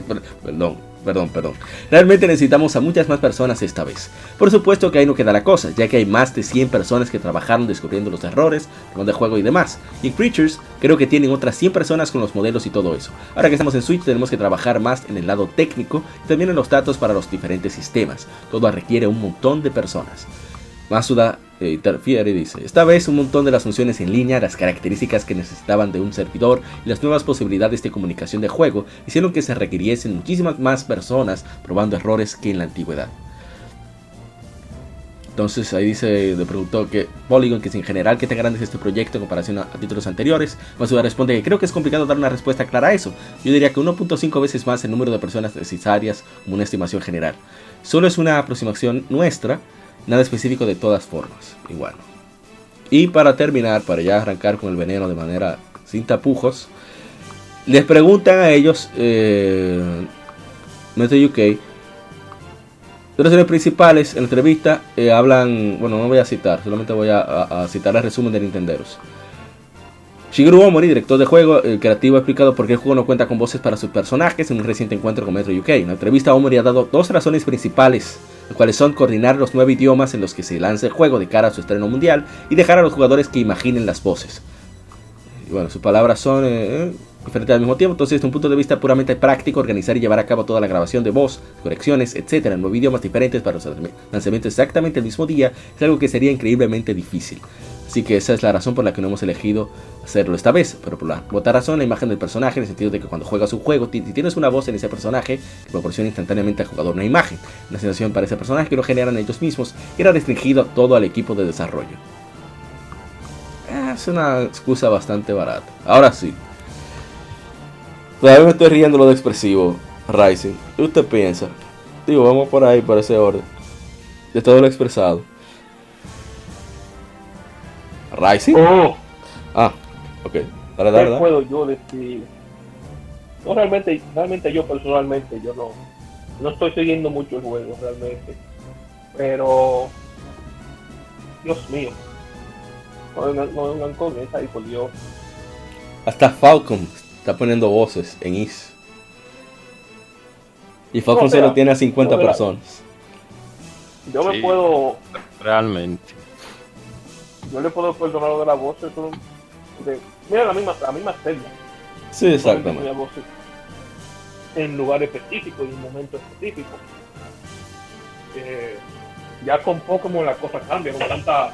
perdón, perdón, perdón. Realmente necesitamos a muchas más personas esta vez. Por supuesto que ahí no queda la cosa, ya que hay más de 100 personas que trabajaron descubriendo los errores, de juego y demás. Y en Creatures creo que tienen otras 100 personas con los modelos y todo eso. Ahora que estamos en Switch tenemos que trabajar más en el lado técnico y también en los datos para los diferentes sistemas. Todo requiere un montón de personas. Masuda interfiere y dice, esta vez un montón de las funciones en línea, las características que necesitaban de un servidor y las nuevas posibilidades de comunicación de juego hicieron que se requiriesen muchísimas más personas probando errores que en la antigüedad. Entonces ahí dice de productor que Polygon, que es en general que te grandes este proyecto en comparación a, títulos anteriores. Masuda responde que creo que es complicado dar una respuesta clara a eso. Yo diría que 1.5 veces más el número de personas necesarias como una estimación general. Solo es una aproximación nuestra Nada específico de todas formas, igual. Y para terminar, para ya arrancar con el veneno de manera sin tapujos, les preguntan a ellos, eh, Metro UK, los principales en la entrevista eh, hablan, bueno, no voy a citar, solamente voy a, citar el resumen de Nintenderos. Shigeru Omori, director de juego, el creativo ha explicado por qué el juego no cuenta con voces para sus personajes en un reciente encuentro con Metro UK. En la entrevista Omori ha dado dos razones principales cuales son coordinar los nueve idiomas en los que se lanza el juego de cara a su estreno mundial y dejar a los jugadores que imaginen las voces. Y bueno, sus palabras son eh, eh, diferentes al mismo tiempo, entonces desde un punto de vista puramente práctico, organizar y llevar a cabo toda la grabación de voz, correcciones, etcétera, en nueve idiomas diferentes para los lanzamientos exactamente el mismo día, es algo que sería increíblemente difícil. Así que esa es la razón por la que no hemos elegido hacerlo esta vez. Pero por la otra razón, la imagen del personaje, en el sentido de que cuando juegas un juego, si tienes una voz en ese personaje, que proporciona instantáneamente al jugador una imagen, una sensación para ese personaje que lo generan ellos mismos, era restringido todo al equipo de desarrollo. Es una excusa bastante barata. Ahora sí. Todavía me estoy riendo lo de expresivo, Rising. ¿Qué usted piensa? Digo, vamos por ahí, por ese orden. De todo lo expresado. Rising. Oh. Ah, ok. Dale, dale, ¿Qué puedo yo decir? No, realmente, realmente yo personalmente, yo no, no estoy siguiendo mucho el juego, realmente. Pero Dios mío. No vengan, no vengan con esa y por Dios. Hasta Falcon está poniendo voces en Is. Y Falcon No, solo tiene a 50 no, mira. personas. Yo me Sí. puedo, Realmente. Yo le puedo perdonar lo de la voz. eso, porque, mira, la misma, la misma Zelda. Sí, exactamente. Ponía voces En lugar específico y en momento específico. Eh, ya con Pokémon la cosa cambia, con tanta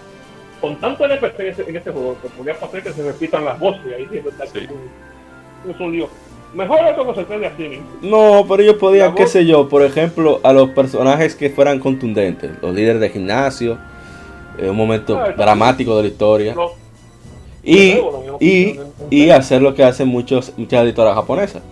con tanto NPC en ese, en ese juego, que podría pasar que se repitan las voces y ahí sí es verdad que es un- es un lío. Mejor eso que se quede así mismo. No, pero ellos podían, La qué voz- sé yo, por ejemplo, a los personajes que fueran contundentes, los líderes de gimnasio, eh, un momento Ah, dramático de la historia. No, Y, nuevo, y, y hacer lo que hacen muchos, muchas editoras japonesas.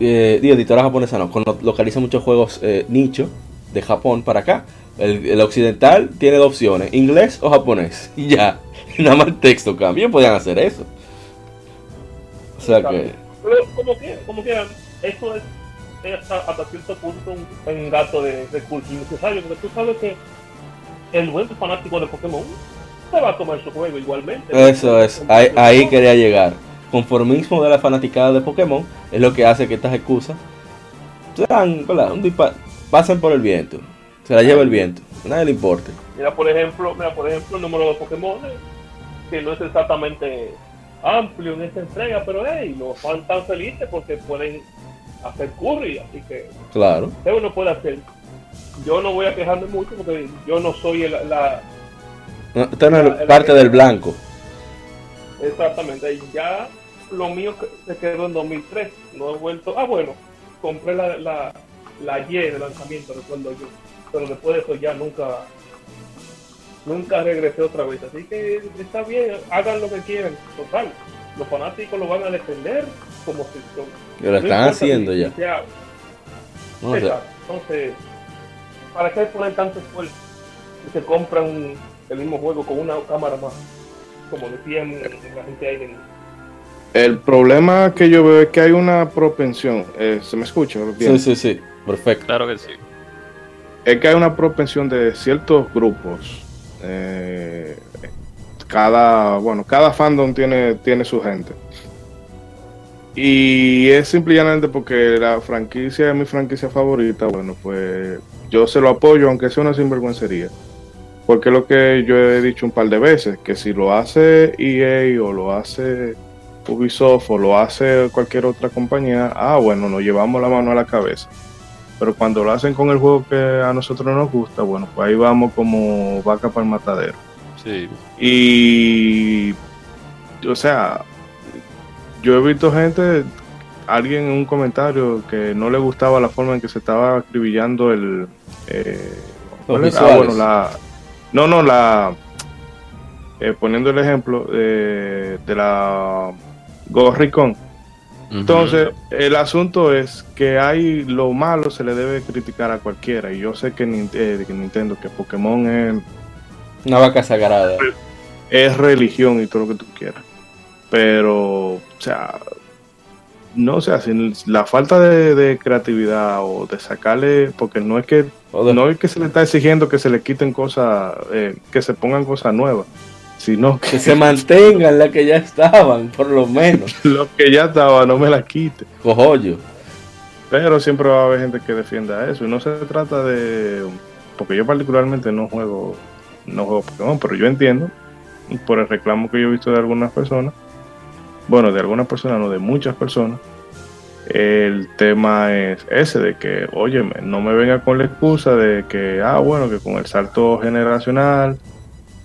Eh, digo, editoras japonesas no, con- localizan muchos juegos eh, nicho de Japón para acá. El, el occidental tiene dos opciones, inglés o japonés. Y ya, nada más el texto cambia. Podían hacer eso. O sea que, Pero como quieran, como quieran, eso es, es hasta, hasta cierto punto un, un gato de recurso innecesario, porque tú sabes que el buen fanático de Pokémon se va a tomar su juego igualmente. eso es, ahí, ahí quería llegar. Conformismo de la fanaticada de Pokémon es lo que hace que estas excusas sean. Un pasen por el viento. Se la lleva el viento. Nadie le importa. Mira, por ejemplo, mira, por ejemplo, el número de Pokémon, que no es exactamente amplio en esta entrega, pero hey, los fans están felices porque pueden hacer curry, así que Claro. ¿qué uno puede hacer? Yo no voy a quejarme mucho porque yo no soy el- la, No, Usted no La- es parte del blanco. Exactamente, y ya lo mío se quedó en 2003, no he vuelto, ah bueno, compré la, la, la Y de lanzamiento, recuerdo yo, pero después de eso ya nunca, nunca regresé otra vez, así que está bien, hagan lo que quieran, total, los fanáticos lo van a defender como si son. Lo no están haciendo si- ya. No, o sea. Entonces, ¿para qué poner tanto esfuerzo? Y se compran el mismo juego con una cámara más, como decían la gente ahí en El problema que yo veo es que hay una propensión. eh, ¿Se me escucha? Bien. sí, sí, sí. Perfecto. Claro que sí. es que hay una propensión de ciertos grupos. eh, cada, bueno, cada fandom tiene, tiene su gente. Y es simple y llanamente porque la franquicia es mi franquicia favorita. Bueno, pues yo se lo apoyo, aunque sea una sinvergüencería. Porque es lo que yo he dicho un par de veces, que si lo hace EA o lo hace Ubisoft o lo hace cualquier otra compañía, ah, bueno, nos llevamos la mano a la cabeza pero cuando lo hacen con el juego que a nosotros nos gusta, bueno, pues ahí vamos como vaca para el matadero. Sí. Y, o sea, yo he visto gente, alguien en un comentario que no le gustaba la forma en que se estaba acribillando el... eh. Ah, bueno, la... No, no, la... eh, poniendo el ejemplo eh, de la Gorricon. Entonces, el asunto es que hay lo malo se le debe criticar a cualquiera. Y yo sé que, eh, que Nintendo, que Pokémon es, Una vaca sagrada. es religión y todo lo que tú quieras. Pero, o sea, no sé, sin la falta de, de creatividad o de sacarle, porque no es que O no es que se le está exigiendo que se le quiten cosas, eh, que se pongan cosas nuevas, sino que Que se mantengan las que ya estaban, por lo menos. lo que ya estaba no me la quite. Cojollo. Pero siempre va a haber gente que defienda eso. Y no se trata de. Porque yo, particularmente, no juego no juego Pokémon, pero yo entiendo, por el reclamo que yo he visto de algunas personas, bueno, de algunas personas, no de muchas personas, el tema es ese: de que, óyeme, no me venga con la excusa de que, ah, bueno, que con el salto generacional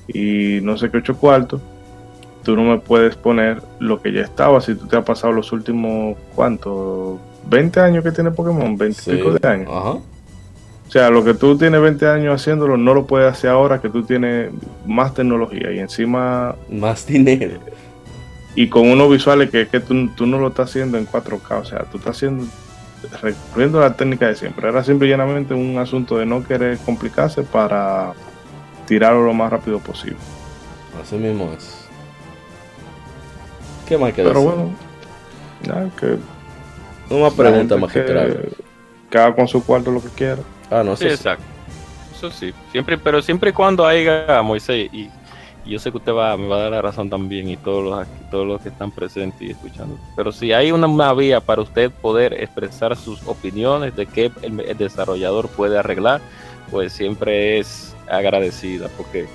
y no sé qué ocho cuartos. Tú no me puedes poner lo que ya estaba si tú te has pasado los últimos, ¿cuántos? 20 años que tiene Pokémon, 20 y Sí. pico de años. Ajá. O sea, lo que tú tienes 20 años haciéndolo, no lo puedes hacer ahora que tú tienes más tecnología y encima, Más dinero. Y con unos visuales que, que tú, tú no lo estás haciendo en 4K, o sea, tú estás haciendo, recurriendo a la técnica de siempre. Era simple y llanamente un asunto de no querer complicarse para tirarlo lo más rápido posible. Así mismo es. ¿Qué más que Pero decir? bueno, nada, que Una pregunta magistral. que, que haga con su cuarto lo que quiera. Ah, no Sí, sé. exacto. Eso sí, siempre, pero siempre y cuando haya Moisés y, y yo sé que usted va, me va a dar la razón también y todos los aquí, todos los que están presentes y escuchando. Pero si hay una, una vía para usted poder expresar sus opiniones de qué el, el desarrollador puede arreglar, pues siempre es agradecida, porque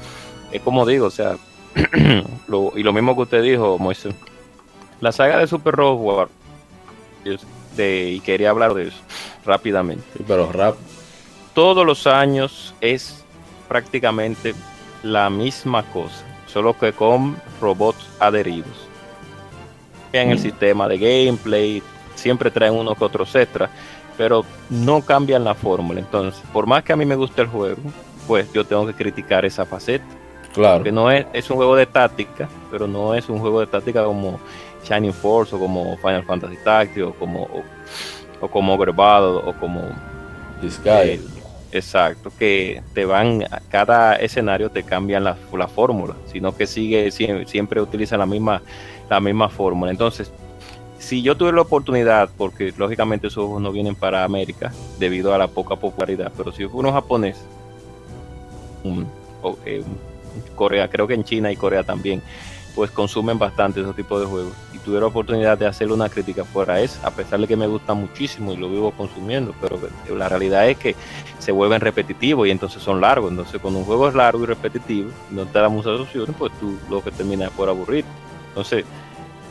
es como digo, o sea, lo- y lo mismo que usted dijo, Moisés, la saga de Super Robot de, y quería hablar de eso rápidamente Sí, pero rap. todos los años es prácticamente la misma cosa, solo que con robots adheridos. En el sistema de gameplay, siempre traen unos que otros extras, pero no cambian la fórmula. Entonces, por más que a mí me guste el juego, pues yo tengo que criticar esa faceta. Claro. Que no es, es un juego de táctica, pero no es un juego de táctica como Shining Force o como Final Fantasy Tactics o como, o, o como Battle o como Disguise. Eh, exacto, que te van, cada escenario te cambian la, la fórmula, sino que sigue, siempre, siempre utilizan la misma, la misma fórmula. Entonces, si yo tuve la oportunidad, porque lógicamente esos juegos no vienen para América debido a la poca popularidad, pero si fuera un japonés, un- eh, un- Corea, creo que en China y Corea también, pues consumen bastante ese tipo de juegos. Y tuve la oportunidad de hacerle una crítica fuera esa, a pesar de que me gusta muchísimo y lo vivo consumiendo, pero la realidad es que se vuelven repetitivos y entonces son largos. Entonces, cuando un juego es largo y repetitivo, no te da muchas opciones, pues tú lo que terminas es por aburrir. Entonces,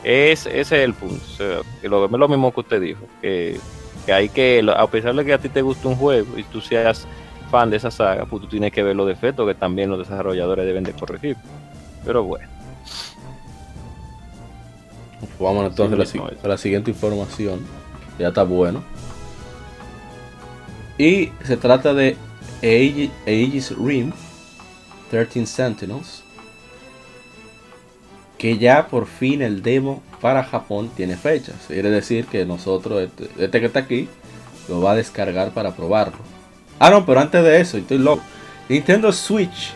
es, ese es el punto. O sea, que lo, es lo mismo que usted dijo, que, que hay que, a pesar de que a ti te guste un juego y tú seas fan de esa saga, pues tú tienes que ver los defectos que también los desarrolladores deben de corregir. Pero bueno, Vamos entonces a la, a siguiente información. Ya está bueno. Y se trata de Aegis, Aegis Rim 13 Sentinels. Que ya por fin el demo para Japón tiene fecha. Quiere decir que nosotros, este, este que está aquí, lo va a descargar para probarlo. Ah, no, pero antes de eso, estoy loco. Nintendo Switch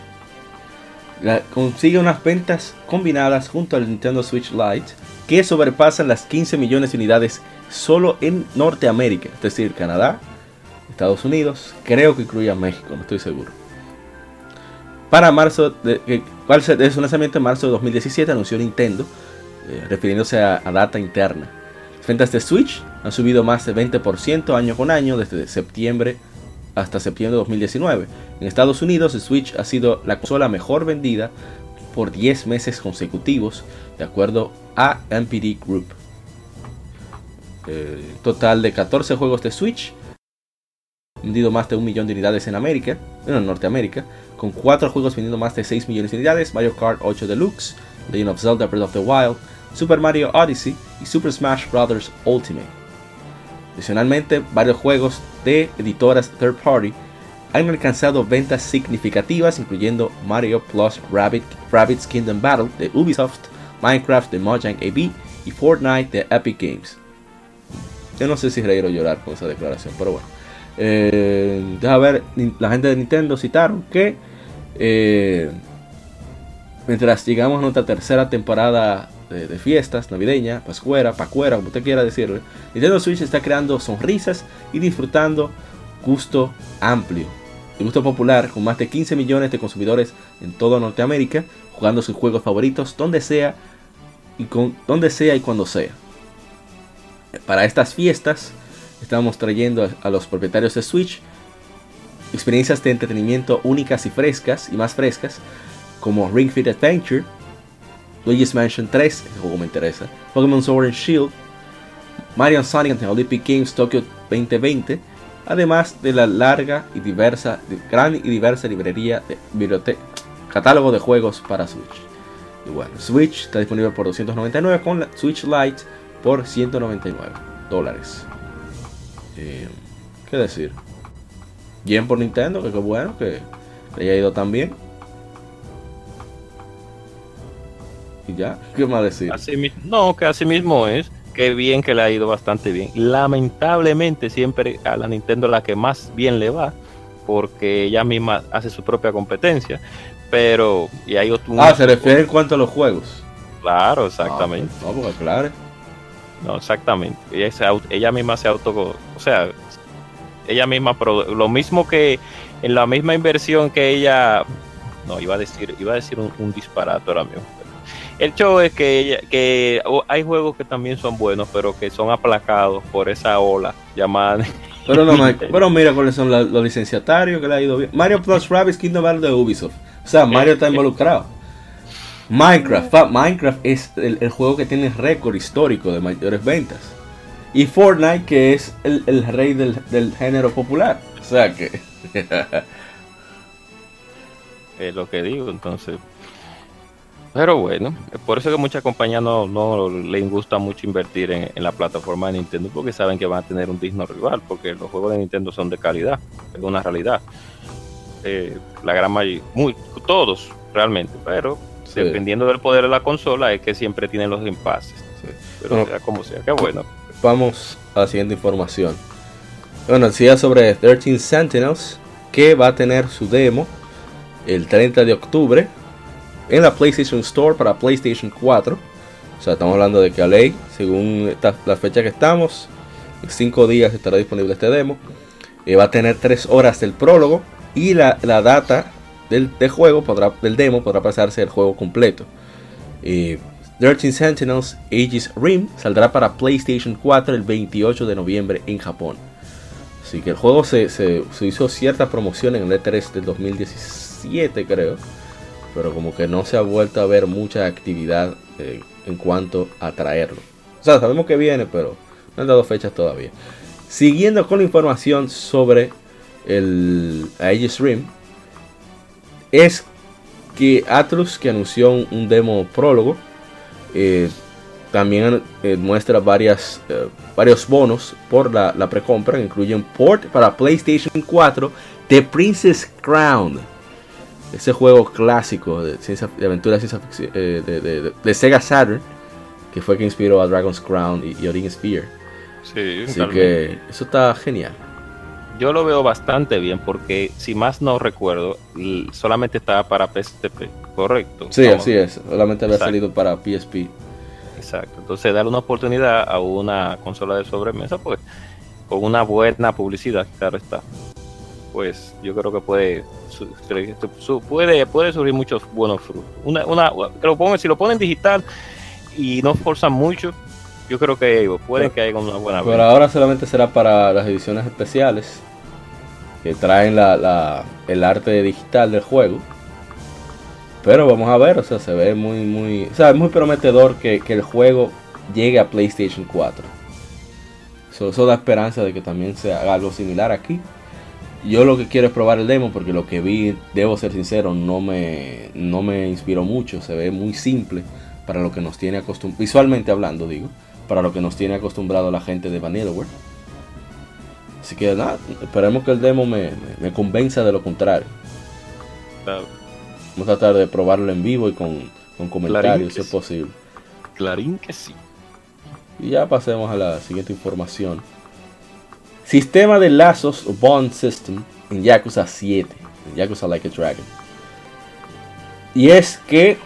consigue unas ventas combinadas junto al Nintendo Switch Lite que sobrepasan las 15 millones de unidades solo en Norteamérica, es decir, Canadá, Estados Unidos, creo que incluye a México, no estoy seguro. Para marzo, de, de su lanzamiento en marzo de 2017 anunció Nintendo, eh, refiriéndose a, a data interna. Las ventas de Switch han subido más de 20% año con año desde septiembre hasta septiembre de 2019. En Estados Unidos, el Switch ha sido la consola mejor vendida por 10 meses consecutivos, de acuerdo a MPD Group. Eh, total de 14 juegos de Switch, vendido más de un millón de unidades en América, bueno, en Norteamérica, con 4 juegos vendiendo más de 6 millones de unidades, Mario Kart 8 Deluxe, Legend of Zelda Breath of the Wild, Super Mario Odyssey y Super Smash Bros. Ultimate. Adicionalmente, varios juegos de editoras third party han alcanzado ventas significativas, incluyendo Mario Plus Rabbit, Rabbids Kingdom Battle de Ubisoft, Minecraft de Mojang AB y Fortnite de Epic Games. Yo no sé si reír o llorar con esa declaración, pero bueno. Eh, deja ver, la gente de Nintendo citaron que eh, mientras llegamos a nuestra tercera temporada de, de fiestas navideña, pascuera, pacuera, como usted quiera decirle, Nintendo Switch está creando sonrisas y disfrutando gusto amplio. El gusto popular con más de 15 millones de consumidores en toda Norteamérica, jugando sus juegos favoritos donde sea y con donde sea y cuando sea. Para estas fiestas estamos trayendo a, a los propietarios de Switch experiencias de entretenimiento únicas y frescas y más frescas como Ring Fit Adventure, Luigi's Mansion 3, ese juego me interesa, Pokémon Sword and Shield, Mario Sonic and the Olympic Games Tokyo 2020, además de la larga y diversa, gran y diversa librería de biblioteca, catálogo de juegos para Switch. Y bueno, Switch está disponible por 299 con Switch Lite por 199 dólares. Eh, ¿Qué decir? Bien por Nintendo, que qué bueno que le haya ido tan bien. Y ya, ¿qué más decir? así no, que así mismo es. Qué bien que le ha ido bastante bien. Lamentablemente siempre a la Nintendo la que más bien le va, porque ella misma hace su propia competencia. Pero, y hay otro... Ah, se refiere en cuanto a los juegos. Claro, exactamente. Ah, no, porque claro. No, exactamente. Ella, se au- ella misma se auto, o sea, ella misma, lo mismo que en la misma inversión que ella, no, iba a decir, iba a decir un, un disparate ahora mismo. El show es que que o- hay juegos que también son buenos, pero que son aplacados por esa ola llamada. Pero, no, pero mira cuáles son la- los licenciatarios que le ha ido bien. Mario Plus Rabbids Kingdom Battle de Ubisoft. O sea, Mario está involucrado. Minecraft, Minecraft es el, el juego que tiene récord histórico de mayores ventas. Y Fortnite, que es el, el rey del, del género popular. O sea que. es lo que digo, entonces. Pero bueno, es por eso que muchas compañías no, no les gusta mucho invertir en, en la plataforma de Nintendo, porque saben que van a tener un digno rival, porque los juegos de Nintendo son de calidad, es una realidad. Eh, la gran mayoría, muy, todos realmente, pero Sí. dependiendo del poder de la consola es que siempre tienen los impases. Sí. Pero Bueno. sea como sea, qué bueno. Vamos a la siguiente información. Bueno, decía sobre 13 Sentinels que va a tener su demo el 30 de octubre en la PlayStation Store para PlayStation 4. O sea, estamos hablando de que a ley, según esta- la fecha que estamos, en 5 días estará disponible este demo. Eh, va a tener 3 horas del prólogo y la, la data del, juego, podrá, del demo, podrá pasarse el juego completo. Eh, 13 Sentinels Aegis Rim saldrá para PlayStation 4 el 28 de noviembre en Japón. Así que el juego se, se- se hizo cierta promoción en el E3 del 2017 creo. Pero como que no se ha vuelto a ver mucha actividad eh, en cuanto a traerlo. O sea, sabemos que viene, pero no han dado fechas todavía. Siguiendo con la información sobre el Aegis Rim. Es que Atlus, que anunció un, demo prólogo, eh, también eh, muestra varias, varios bonos por la, la precompra, que incluyen port para PlayStation 4 de Princess Crown. Ese juego clásico de, ciencia, de aventura ciencia ficción, eh, de, de- de- de Sega Saturn, que fue que inspiró a Dragon's Crown y, y Origin Spear. Sí, Así que eso está genial. Yo lo veo bastante bien porque, si más no recuerdo, solamente estaba para PSP, correcto. Sí, Vamos, así es. Solamente había salido para PSP. Exacto. Entonces, darle una oportunidad a una consola de sobremesa, pues, con una buena publicidad, claro está. Pues yo creo que puede su- su- puede, puede surgir muchos buenos frutos. Una, una, que lo pongan- si lo ponen digital y no forzan mucho, yo creo que pueden que haya una buena venta. ahora solamente será para las ediciones especiales que traen la, la- el arte digital del juego. Pero vamos a ver, o sea, se ve muy, muy, o sea, es muy prometedor que, que el juego llegue a PlayStation 4. Eso, eso da esperanza de que también se haga algo similar aquí. Yo lo que quiero es probar el demo porque lo que vi, debo ser sincero, no me, no me inspiró mucho. Se ve muy simple para lo que nos tiene acostumbrado, visualmente hablando, digo, para lo que nos tiene acostumbrado la gente de Vanillaware. Así que nada, esperemos que el demo me, me- me convenza de lo contrario. Claro. Vamos a tratar de probarlo en vivo y con, con comentarios, si es sí. posible. Clarín que sí. Y ya pasemos a la siguiente información. Sistema de lazos o bond system en Yakuza 7. En Yakuza Like a Dragon. Y es que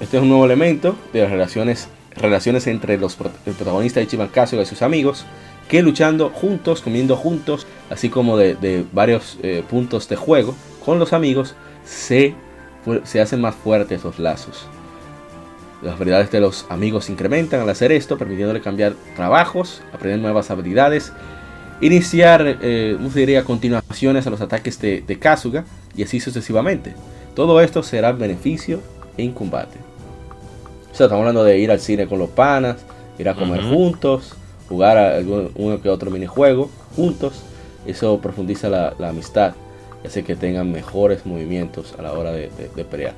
este es un nuevo elemento de las relaciones, relaciones entre los el protagonista Ichiban Kasuga y sus amigos. Que luchando juntos, comiendo juntos, así como de, de varios eh, puntos de juego con los amigos, se, se hacen más fuertes esos lazos. Las habilidades de los amigos se incrementan al hacer esto, permitiéndole cambiar trabajos, aprender nuevas habilidades, iniciar, eh, ¿cómo se diría?, continuaciones a los ataques de, de Kasuga y así sucesivamente. Todo esto será en beneficio en combate. O sea, estamos hablando de ir al cine con los panas, ir a comer Ujú. juntos, jugar a algún- uno que otro minijuego juntos. Eso profundiza la, la amistad y hace que tengan mejores movimientos a la hora de, de- de pelear.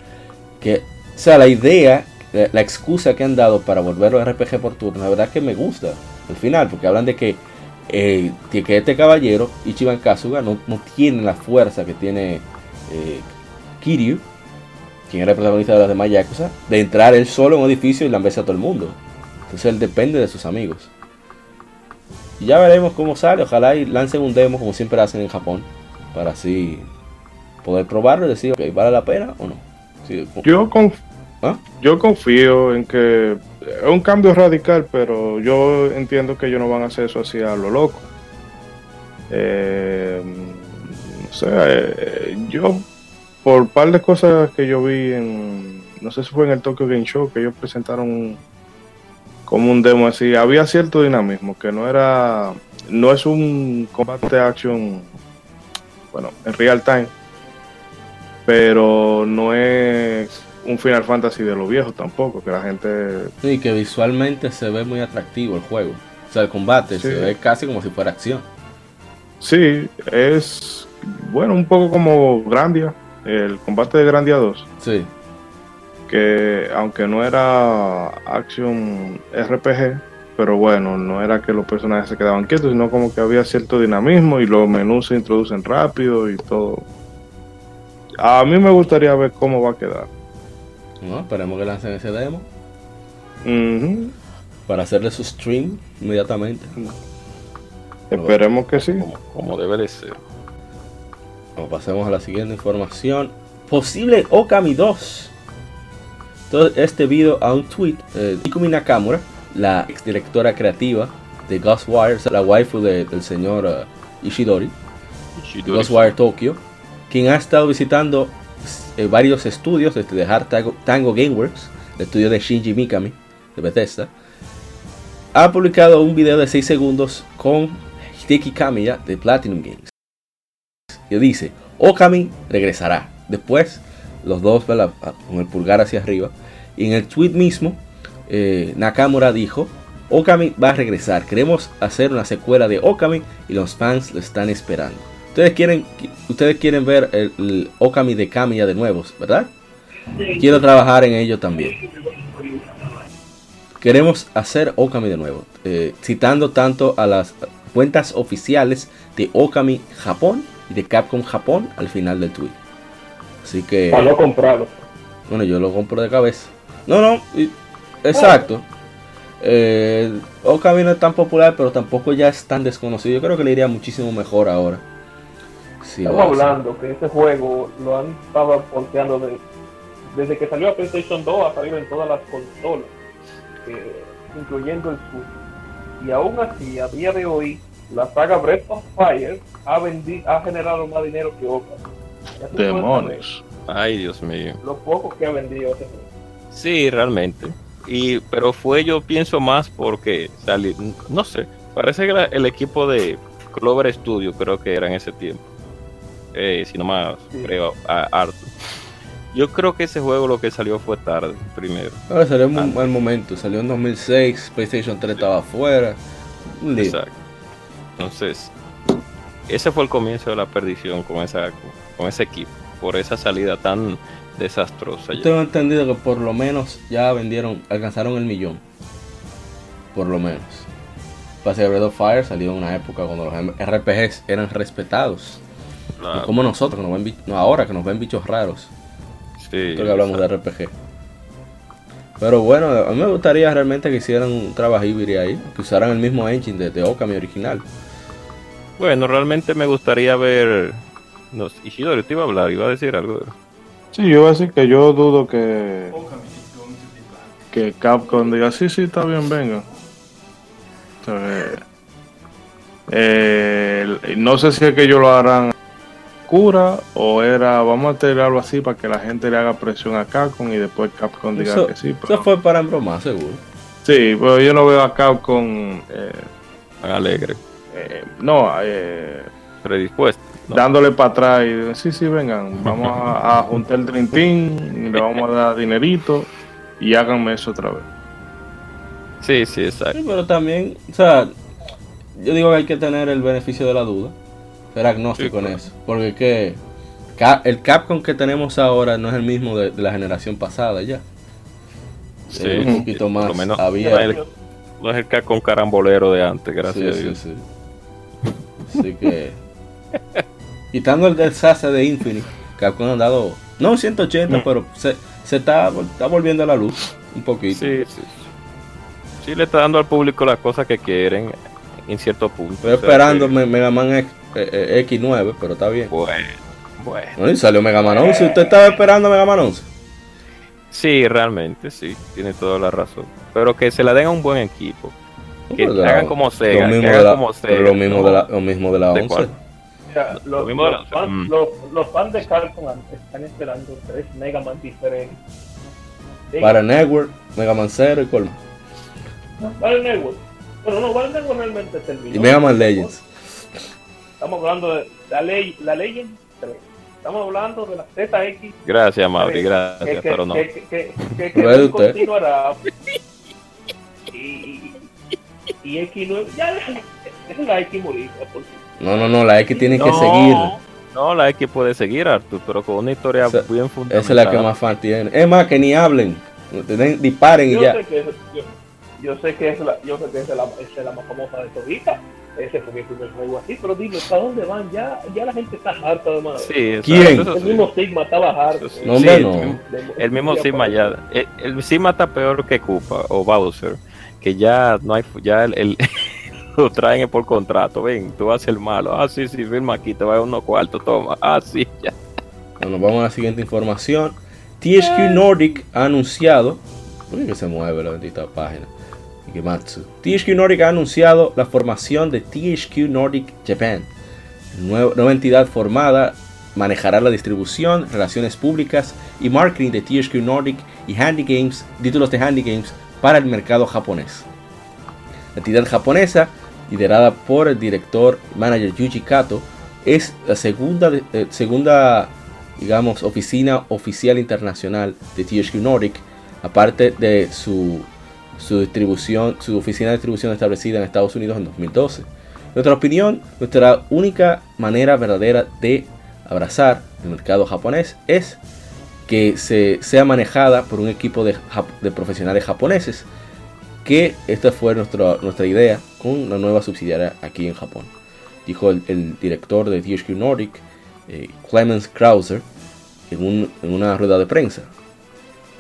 Que, o sea, la idea, la, la excusa que han dado para volverlo a RPG por turno, la verdad que me gusta al final, porque hablan de que, que este caballero, Ichiban Kasuga, no, no tiene la fuerza que tiene eh, Kiryu, quien era el protagonista de las demás Yakuza, de entrar él solo en un edificio y lamberse a todo el mundo. Entonces él depende de sus amigos. Y ya veremos cómo sale. Ojalá y lancen un demo como siempre hacen en Japón. Para así poder probarlo y decir, ok, ¿vale la pena o no? Yo, conf- ¿Ah? yo confío en que es un cambio radical, pero yo entiendo que ellos no van a hacer eso así a lo loco. Eh, no sea, eh, yo, por un par de cosas que yo vi en, no sé si fue en el Tokyo Game Show, que ellos presentaron como un demo así, había cierto dinamismo, que no era, no es un combate action, bueno, en real time, pero no es un Final Fantasy de los viejos tampoco, que la gente... Sí, que visualmente se ve muy atractivo el juego. O sea, el combate se ve casi como si fuera acción. Sí, es, bueno, un poco como Grandia, el combate de Grandia 2. Sí, que aunque no era action RPG, pero bueno, no era que los personajes se quedaban quietos, sino como que había cierto dinamismo y los menús se introducen rápido y todo. A mí me gustaría ver cómo va a quedar. ¿No? esperemos que lancen ese demo para hacerle su stream inmediatamente. Esperemos que sí. Como, como debe de ser. Bueno, pasemos a la siguiente información. Posible Okami 2. Todo este video a un tweet de Ikumi Nakamura, la exdirectora creativa de Ghostwire, la waifu de- del señor eh, Ishidori, de Ghostwire Tokyo, quien ha estado visitando eh, varios estudios desde dejar Tango, Tango Gameworks, el estudio de Shinji Mikami, de Bethesda. Ha publicado un video de 6 segundos con Hideki Kamiya de Platinum Games. Y dice, Okami regresará. Después, los dos ¿verdad? con el pulgar hacia arriba. Y en el tweet mismo, eh, Nakamura dijo, Okami va a regresar. Queremos hacer una secuela de Okami y los fans lo están esperando. Ustedes quieren, ustedes quieren ver el, el Okami de Kamiya de nuevo, ¿verdad? Quiero trabajar en ello también. Queremos hacer Okami de nuevo, eh, citando tanto a las cuentas oficiales de Okami Japón y de Capcom Japón al final del tweet. Así que, Para no comprarlo. bueno, yo lo compro de cabeza. No, no, y- exacto. Eh, Okami no es tan popular, pero tampoco ya es tan desconocido. Yo creo que le iría muchísimo mejor ahora. Sí, Estamos hablando que ese juego lo han estado porteando de- desde que salió a PlayStation 2 ha salido en todas las consolas, eh, incluyendo el Switch. Y aún así, a día de hoy, la saga Breath of Fire ha, vendi- ha generado más dinero que puedes Demonios. Ay, Dios mío. Lo poco que ha vendido ese juego. Sí, realmente. Y, pero fue, yo pienso más porque salí, no sé, parece que era el equipo de Clover Studio, creo que era en ese tiempo. Eh, si no más, Sí. creo, a Arthur. Yo creo que ese juego lo que salió fue tarde, primero. Ahora salió en un buen momento. Salió en 2006. PlayStation 3 estaba afuera. Exacto. Entonces, ese fue el comienzo de la perdición con, esa, con ese equipo, por esa salida tan desastrosa. ya. Tengo entendido que por lo menos ya vendieron, alcanzaron el millón. Por lo menos. Pase Breath of Fire salió en una época cuando los RPGs eran respetados. La- No como nosotros, que nos ven no ahora que nos ven bichos raros. sí, Creo que hablamos de RPG. Pero bueno, a mí me gustaría realmente que hicieran un trabajo híbrido ahí. Que usaran el mismo engine de, de Okami original. Bueno, realmente me gustaría ver. No, Ishidori te iba a hablar, iba a decir algo. Sí, yo voy a decir que yo dudo que, que Capcom diga, sí, sí, está bien, venga. Eh, no sé si es que ellos lo harán cura o era, vamos a tener algo así para que la gente le haga presión a Capcom y después Capcom diga Eso, que sí. eso fue para embromar, seguro. Sí, pero yo no veo a Capcom, eh, alegre, eh, no, eh, predispuesto. ¿no? dándole para atrás y sí, sí, vengan, vamos a, a juntar el Dream Team, y le vamos a dar dinerito y háganme eso otra vez. Sí, sí, exacto. Sí, pero también, o sea, yo digo que hay que tener el beneficio de la duda. Ser agnóstico Sí, en eso. Porque que el Capcom que tenemos ahora no es el mismo de, de la generación pasada ya. Sí, Es un poquito más menos abierto. no es el, no es el Capcom carambolero de antes, gracias Sí, a Dios. sí. Así que. Quitando el desastre de Infinite, Capcom ha dado. No un 180, Mm. pero se, se está, está volviendo a la luz. Un poquito. Sí, sí. Sí, le está dando al público las cosas que quieren en cierto punto. Estoy O sea esperando que- Me- Mega Man X, eh, eh, X9, pero está bien. Bueno, bueno. Bueno, y salió Mega Man 11. ¿Usted estaba esperando Mega Man 11? Sí, realmente, sí, tiene toda la razón. Pero que se la den a un buen equipo. Que Pues la- hagan como lo Sega, que mismo hagan de la, como pero Sega. lo mismo ¿no? de la, lo mismo de la ¿De 11. cuál? Mira, Lo los, mismo de los la- fans, Mm. los, los fans de Capcom están esperando tres Mega Man diferentes. Sí, Para Network, Mega Man Zero y Colma. Battle Network. Bueno, no, Battle Network realmente terminó. Y Mega Man Legends. Estamos hablando de la, ley, la Legend 3. Estamos hablando de la ZX. Gracias, Mauri, que- gracias, que, pero no. que, que, que, que, que es continuará. Y, y X9. Ya dejen la X morir. No, no, no, la X tienen que No, seguir. No, la X puede seguir, Arthur, pero con una historia Esa- bien fundamental. Esa es la que más fan tiene. Es más, que ni hablen. Disparen y Yo ya. sé que, es- yo, yo sé que es la, yo sé que esa es la, es la más famosa de todita. Ese fue mi primer juego así, pero dime, ¿para dónde van? Ya, ya la gente está harta de más. Sí, ¿Quién? El mismo Sigma estaba harto. Sí. No, Sí, no. el mismo- Sigma ya. El, el Sigma está peor que Koopa o Bowser. Que ya no hay. Ya el, el- lo traen por contrato. Ven, tú haces el malo. Ah, sí, sí, firma aquí. Te va a dar unos cuartos. Toma. Ah, sí, ya. Bueno, vamos a la siguiente información. THQ Nordic ha anunciado. ¿Por qué que se mueve la bendita página? Ikematsu. THQ Nordic ha anunciado la formación de THQ Nordic Japan. Nueva, nueva entidad formada manejará la distribución, relaciones públicas y marketing de THQ Nordic y Handy Games, títulos de Handy Games para el mercado japonés. La entidad japonesa, liderada por el director y manager Yuji Kato, es la segunda, eh, segunda digamos, oficina oficial internacional de THQ Nordic, aparte de su, su distribución, su oficina de distribución establecida en Estados Unidos en 2012. En nuestra opinión, nuestra única manera verdadera de abrazar el mercado japonés es que se, sea manejada por un equipo de, de profesionales japoneses, que esta fue nuestra, nuestra idea con la nueva subsidiaria aquí en Japón. Dijo el, el director de THQ Nordic, eh, Clemens Krauser, en, un- en una rueda de prensa.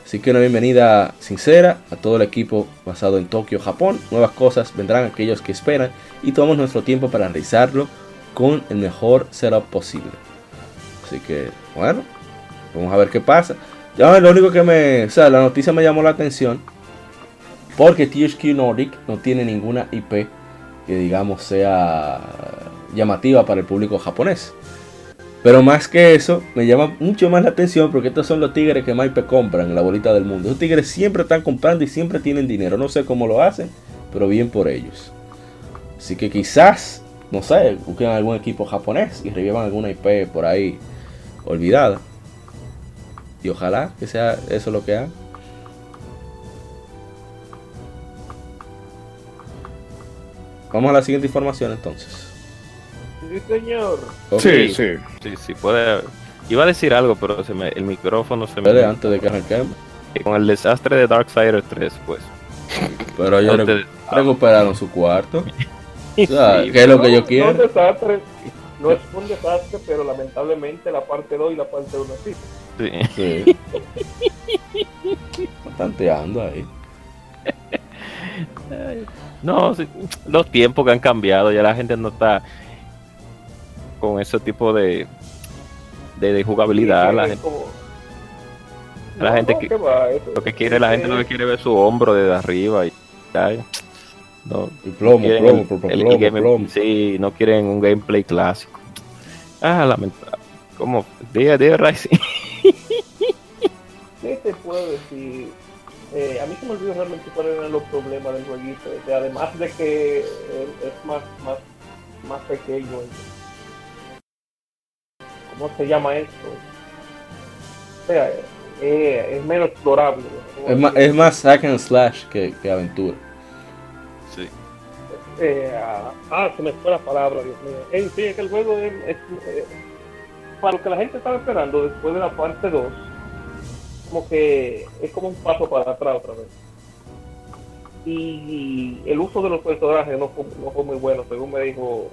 Así que una bienvenida sincera a todo el equipo basado en Tokio, Japón. Nuevas cosas vendrán aquellos que esperan y tomamos nuestro tiempo para realizarlo con el mejor setup posible. Así que, bueno, vamos a ver qué pasa. Ya lo único que me, o sea, la noticia me llamó la atención porque THQ Nordic no tiene ninguna IP que digamos sea llamativa para el público japonés. Pero más que eso, me llama mucho más la atención porque estos son los tigres que Maipe compran en la bolita del mundo. Esos tigres siempre están comprando y siempre tienen dinero. No sé cómo lo hacen, pero bien por ellos. Así que quizás, no sé, busquen algún equipo japonés y revivan alguna IP por ahí olvidada. Y ojalá que sea eso lo que hagan. Vamos a la siguiente información entonces. Sí, señor. Ok. Sí, sí. Sí, sí, puede. Iba a decir algo, pero se me, el micrófono se me. Antes de que arranquemos. Con el desastre de Darksiders 3, pues. Pero ellos recu- recuperaron su cuarto. O sea, Sí, ¿qué es lo que yo quiero? No es desastre. No es un desastre, pero lamentablemente la parte 2 y la parte 1 sí. sí. Sí. Tanteando ahí. No, sí, los tiempos que han cambiado, ya la gente no está con ese tipo de, de, de jugabilidad. Sí, La gente, como- la gente que- ¿qué va? Eso- lo que quiere, la gente lo que quiere ver su hombro desde arriba y ya, no, Y plomo, quieren plomo, el- plomo, el plomo, game- plomo. Sí, no quieren un gameplay clásico. Ah, lamentable. ¿Cómo? Diga, diga, Rising. ¿Qué te puedo decir? Eh, a mí se me olvidó realmente cuáles eran los problemas del jueguito. O sea, además de que es más, más, más pequeño. ¿Cómo se llama esto? O sea, eh, es menos explorable. ¿no? Es más, es más hack and slash que, que aventura. Sí. Eh, ah, ah, se me fue la palabra, Dios mío. En fin, es que el juego es, es, eh, para lo que la gente estaba esperando después de la parte 2, como que es como un paso para atrás otra vez. Y el uso de los personajes no fue, no fue muy bueno, según me dijo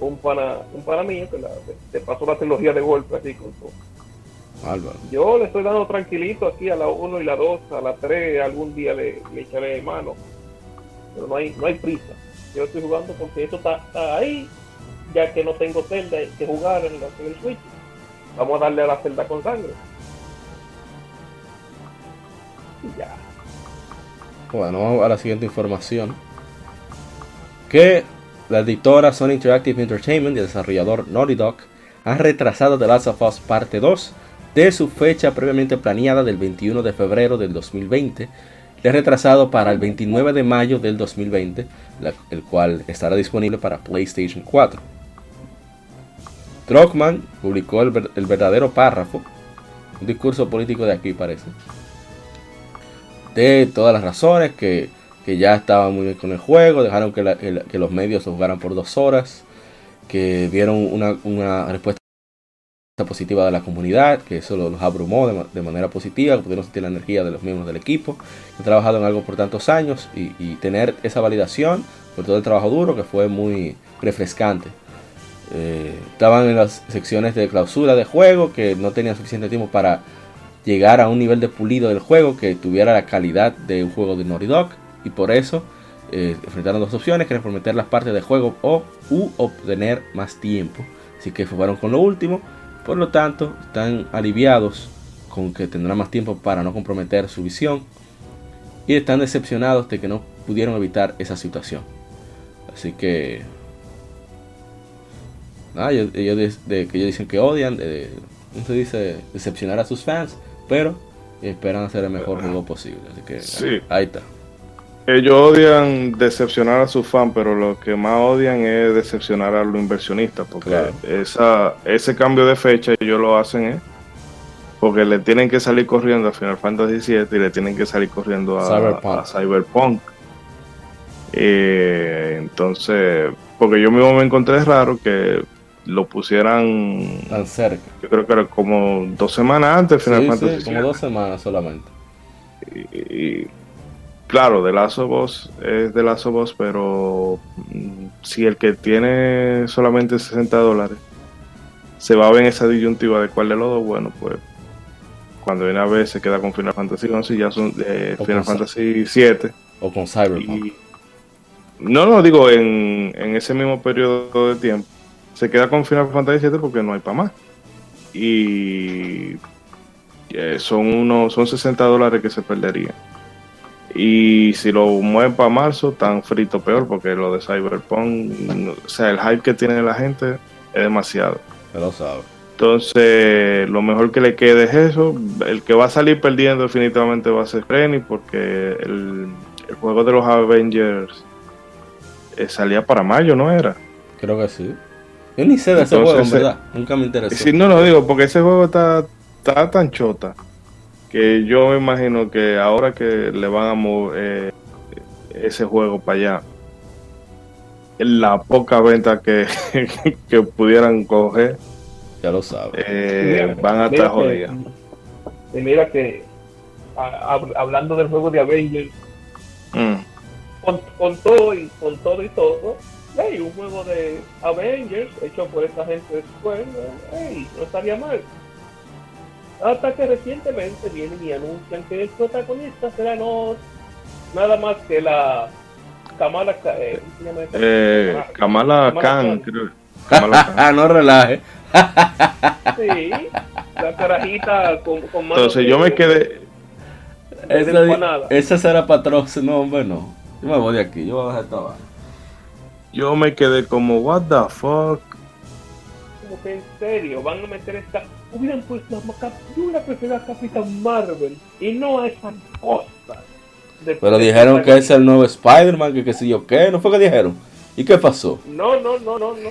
un pana, un pana mío que te pasó la trilogía de golpe así con todo. Álvaro. Yo le estoy dando tranquilito aquí a la 1 y la 2, a la 3 algún día le, le echaré mano. Pero no hay, no hay prisa. Yo estoy jugando porque esto está, está ahí, ya que no tengo celda que jugar en, en el Switch. Vamos a darle a la celda con sangre. Y ya. Bueno, vamos a la siguiente información. Que la editora Sony Interactive Entertainment y el desarrollador Naughty Dog han retrasado The Last of Us Parte 2 de su fecha previamente planeada del 21 de febrero del 2020. Le ha retrasado para el 29 de mayo del 2020, el cual estará disponible para PlayStation 4. Druckmann publicó el, verdadero párrafo, un discurso político de aquí parece, de todas las razones que, ya estaban muy bien con el juego, dejaron que, que los medios se jugaran por dos horas, que vieron una, respuesta positiva de la comunidad, que eso los abrumó de, manera positiva, que pudieron sentir la energía de los miembros del equipo, que han trabajado en algo por tantos años y, tener esa validación por todo el trabajo duro que fue muy refrescante. Eh, estaban en las secciones de clausura de juego que no tenían suficiente tiempo para llegar a un nivel de pulido del juego que tuviera la calidad de un juego de Naughty Dog y por eso eh, enfrentaron dos opciones que eran prometer las partes de juego o u obtener más tiempo. Así que fueron con lo último. Por lo tanto, están aliviados con que tendrán más tiempo para no comprometer su visión y están decepcionados de que no pudieron evitar esa situación. Así que, ellos, de, que ellos dicen que odian, de, se dice decepcionar a sus fans, pero esperan hacer el mejor juego posible. Así que ahí está ellos odian decepcionar a sus fans, pero lo que más odian es decepcionar a los inversionistas, porque esa, ese cambio de fecha ellos lo hacen ¿eh? porque le tienen que salir corriendo a Final Fantasy VII y le tienen que salir corriendo a Cyberpunk. Eh, entonces, porque yo mismo me encontré raro que lo pusieran tan cerca. Yo creo que era como dos semanas antes de Final Fantasy sí, como dos semanas solamente. y claro, de Last of es de Last of pero mm, si el que tiene solamente 60 dólares se va a ver en esa disyuntiva de cuál de los dos, bueno, pues cuando viene a ver se queda con Final Fantasy 11 y ya son eh, Final Fantasy 7 o con Cyberpunk. no, no, digo en, ese mismo periodo de tiempo se queda con Final Fantasy 7 porque no hay para más. Y eh, son unos son 60 dólares que se perderían. Y si lo mueven para marzo, tan frito peor, porque lo de Cyberpunk, o sea, el hype que tiene la gente es demasiado. lo sabe. Entonces, lo mejor que le quede es eso. El que va a salir perdiendo definitivamente va a ser Renny, porque el, juego de los Avengers eh, salía para mayo, ¿no era? Creo que sí. Yo ni sé de ese juego, verdad. Nunca me interesó. Sí, no lo digo, porque ese juego está, está tan chota que yo me imagino que ahora que le van a mover eh, ese juego para allá, la poca venta que, que pudieran coger, ya lo saben, eh, van a estar jodidas. Y mira que, hablando del juego de Avengers, mm. con, todo y con todo y todo, hay un juego de Avengers hecho por esta gente de Square, hey, no estaría mal. Hasta que recientemente vienen y anuncian que el protagonista será no nada más que la Kamala, eh, eh, Kamala, Khan, creo. Kamala no relaje. sí, la carajita con, con Entonces yo me quedé. Esa, esa será patrón, no, hombre, no. Yo me voy de aquí, yo voy a bajar esta Yo me quedé como, what the fuck. Como que en serio, van a meter esta hubieran puesto a yo hubiera preferido a Capitán Marvel y no a esa cosa. Pero dijeron que es el nuevo Spider-Man, que qué sé yo qué, ¿no fue que dijeron? ¿Y qué pasó? No, no, no, no, no.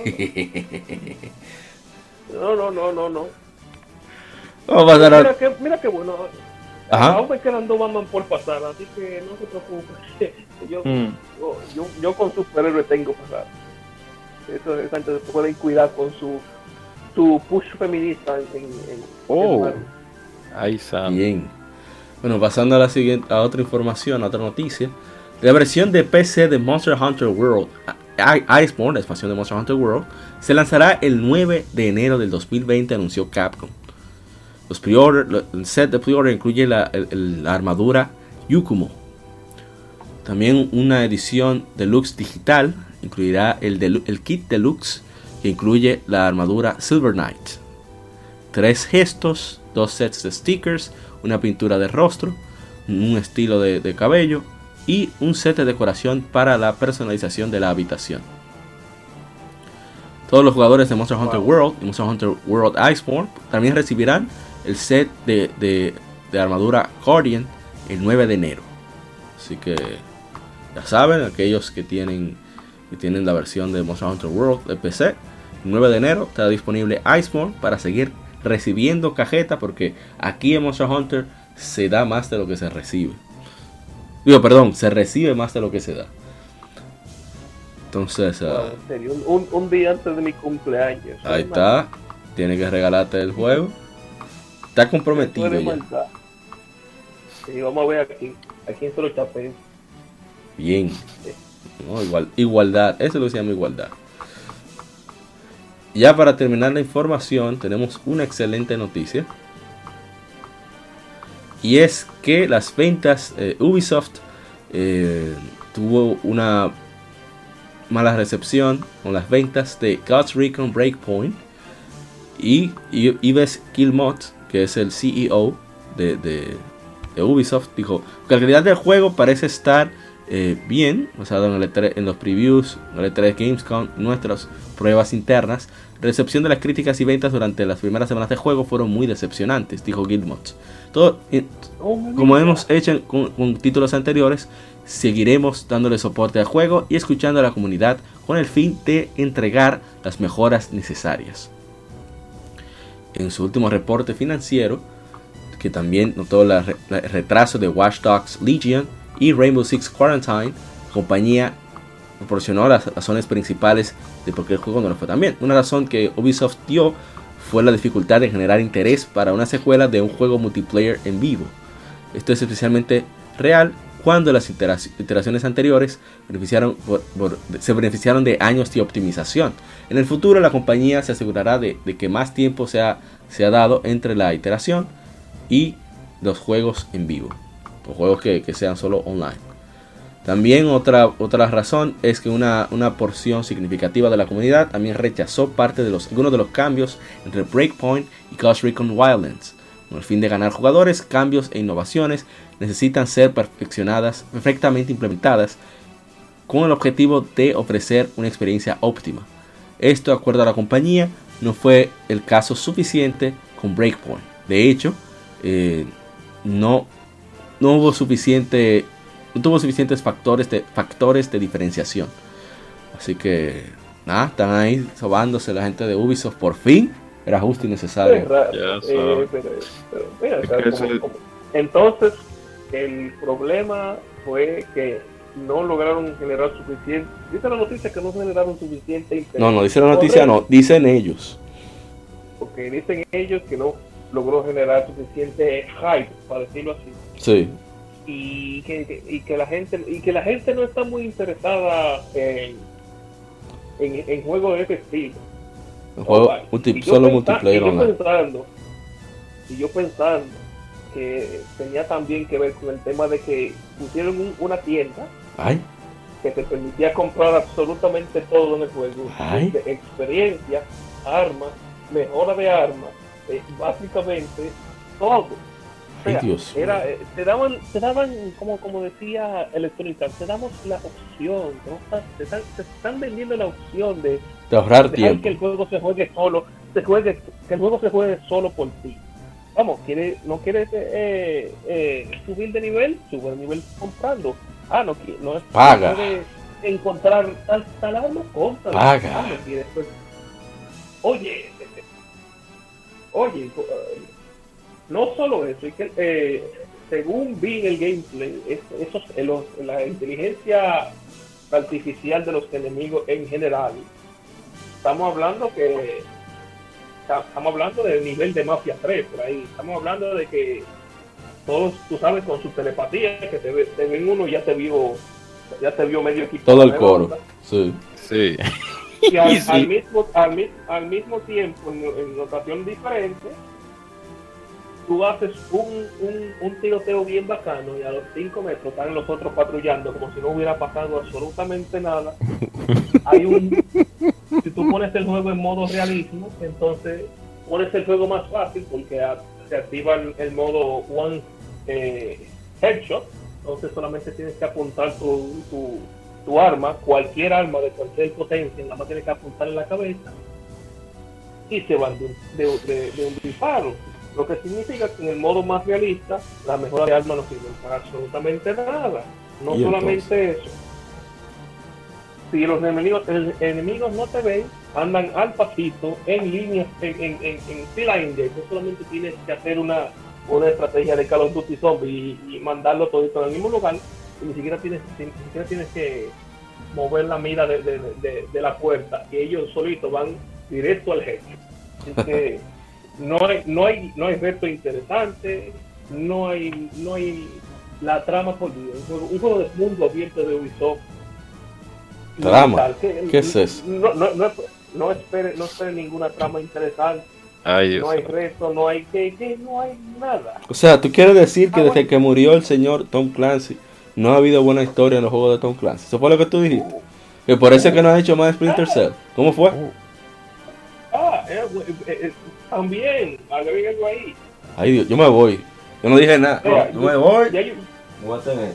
no, no, no, no, no. Vamos a pasar mira, que, mira que bueno. Ajá. Aún me quedan dos Batman por pasar, así que no se preocupe. Yo, mm. yo, yo, yo, con superhéroes tengo pasar. Eso es antes de pueden cuidar con su tu push feminista en, oh. Ahí está. Bien. Bueno, pasando a la siguiente, a otra información, a otra noticia. La versión de PC de Monster Hunter World, Iceborne, la expansión de Monster Hunter World, se lanzará el 9 de enero del 2020, anunció Capcom. Los pre el set de pre-order incluye la, la, armadura Yukumo. También una edición deluxe digital incluirá el, el kit deluxe que incluye la armadura Silver Knight, tres gestos, dos sets de stickers, una pintura de rostro, un estilo de, cabello y un set de decoración para la personalización de la habitación. Todos los jugadores de Monster Hunter World y Monster Hunter World Iceborne también recibirán el set de, de- de armadura Guardian el 9 de enero. Así que ya saben, aquellos que tienen, que tienen la versión de Monster Hunter World de PC, 9 de enero estará disponible Iceborne para seguir recibiendo cajeta porque aquí en Monster Hunter se da más de lo que se recibe. Digo, perdón, se recibe más de lo que se da. Entonces, ah, Wow, en serio, un, día antes de mi cumpleaños. ahí está. Tiene que regalarte el juego. Está comprometido ya. Sí, vamos a ver aquí. ¿A quién se lo chapé? Bien. No, igual, igualdad. Eso lo se llama igualdad. Ya para terminar la información, tenemos una excelente noticia. Y es que las ventas, eh, Ubisoft eh, tuvo una mala recepción con las ventas de Ghost Recon Breakpoint. Y, Yves Guillemot, que es el CEO de, de- de Ubisoft, dijo que la calidad del juego parece estar eh, bien, basado en, el E3 en los previews, en el E3 Gamescom, nuestras pruebas internas. Recepción de las críticas y ventas durante las primeras semanas de juego fueron muy decepcionantes, dijo. Todo, eh, Oh, como hemos hecho con, con títulos anteriores, seguiremos dándole soporte al juego y escuchando a la comunidad con el fin de entregar las mejoras necesarias. En su último reporte financiero, que también notó el retraso de Watch Dogs Legion y Rainbow Six Quarantine, compañía proporcionó las razones principales de por qué el juego no lo fue tan bien. Una razón que Ubisoft dio fue la dificultad de generar interés para una secuela de un juego multiplayer en vivo. Esto es especialmente real cuando las iteraci- iteraciones anteriores beneficiaron se beneficiaron de años de optimización. En el futuro la compañía se asegurará de, de que más tiempo se ha, se ha dado entre la iteración y los juegos en vivo. O juegos que, que sean solo online. También otra, otra razón es que una, una porción significativa de la comunidad también rechazó parte de los, algunos de los cambios entre Breakpoint y Ghost Recon Wildlands. Con el fin de ganar jugadores, cambios e innovaciones necesitan ser perfeccionadas, perfectamente implementadas, con el objetivo de ofrecer una experiencia óptima. Esto, de acuerdo a la compañía, no fue el caso suficiente con Breakpoint. De hecho, eh, no, no hubo suficiente, no tuvo suficientes factores de, factores de diferenciación. Así que, nada, están ahí sobándose la gente de Ubisoft por fin. Era justo y Es necesario. entonces el problema fue que no lograron generar suficiente. Dice la noticia que no generaron suficiente interés. No, no, dice la noticia, no, dicen ellos. Porque dicen ellos que no logró generar suficiente hype, para decirlo así. Sí, Y que, y que la gente y que la gente no está muy interesada en, en, en juegos de ese estilo. juego multi- Y solo multiplayer y yo pensando, y yo pensando que tenía también que ver con el tema de que pusieron un- una tienda Ay, que te permitía comprar absolutamente todo en el juego. Ay. Experiencia, armas, mejora de armas, eh, básicamente todo. Sea, Dios. era, eh, te daban, te daban como, como decía Electronic te damos la opción, ¿no? te, están, te están vendiendo la opción de De ahorrar dejar tiempo. que el juego se juegue solo, se juegue, que el juego se juegue solo por ti. Vamos, quiere, no quieres eh, eh, subir de nivel, sube de nivel comprando. Ah, no, no es Paga. encontrar tal, tal arma, compra. Paga. Ah, no quieres, pues, oye, oye, no solo eso, es que eh, según vi en el gameplay, es- esos, eh, los- la inteligencia artificial de los enemigos en general, estamos hablando que estamos hablando del nivel de Mafia 3 por ahí, estamos hablando de que todos, tú sabes, con su telepatía, que te, ve- te ven uno y ya te vio, ya te vio medio equipo. Todo el coro. Sí. Sí. Y al, Sí. al mismo, al, mi- al mismo tiempo, en, en notación diferente, tú haces un, un, un tiroteo bien bacano y a los 5 metros están los otros patrullando como si no hubiera pasado absolutamente nada. Hay un. Si tú pones el juego en modo realismo, entonces pones el juego más fácil porque a- se activa el, el modo One eh, Headshot. Entonces solamente tienes que apuntar tu, tu, tu arma, cualquier arma de cualquier potencia, nada más tienes que apuntar en la cabeza y se van de, de, de, de un disparo. Lo que significa que en el modo más realista, las mejoras de armas no sirven para absolutamente nada. No ¿Y solamente eso. Si los enemigos, el- enemigos no te ven, andan al pasito, en línea, en, en, en, en fila india, tú solamente tienes que hacer una, una estrategia de Call of Duty Zombie y, y mandarlo todo en el mismo lugar, y ni siquiera tienes, ni siquiera tienes que mover la mira de, de, de- de la puerta, y ellos solitos van directo al jefe. Así que no hay, no hay, no hay reto interesante, no hay, no hay la trama por Dios. Un juego, un juego de mundo abierto de Ubisoft. Trama. Tal, que- ¿Qué es eso? No, no, no, no espere, no espere ninguna trama interesante, Ay, no hay reto, no hay que, que no hay nada. O sea, tú quieres decir que Ah, desde bueno. que murió el señor Tom Clancy no ha habido buena historia en los juegos de Tom Clancy. Eso fue lo que tú dijiste. Que por eso es que no has hecho más Splinter Cell. ¿Cómo fue? Ah, eh, eh, eh, también, agreguen algo ahí. Ay Dios, yo me voy. Yo no dije nada. Mira, Yo me voy. Ya yo, Me voy a tener.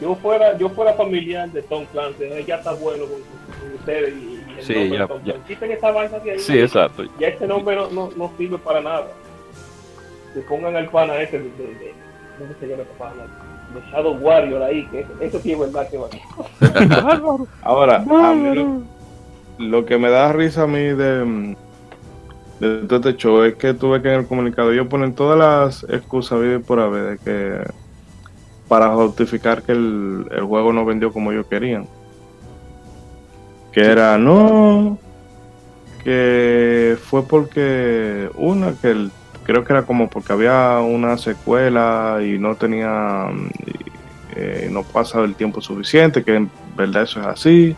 yo fuera yo fuera familiar de Tom Clancy, ya está bueno con, con ustedes y, y el Sí, nombre ya- de Tom ya. Quiten esa vaina de ahí. Sí, exacto. Ya este nombre no, no, no sirve para nada. Que pongan al pana ese de, de, de ¿cómo se llama? De Shadow Warrior ahí, que eso, eso sí es verdad que va. Ahora, a mí lo, lo que me da risa a mí de, de este show es que tuve que en el comunicado ellos ponen todas las excusas vive por haber de que para justificar que el, el juego no vendió como ellos querían. Que era, no, que fue porque una, que el- creo que era como porque había una secuela y no tenía, mm, eh, no pasaba el tiempo suficiente, que en verdad eso es así.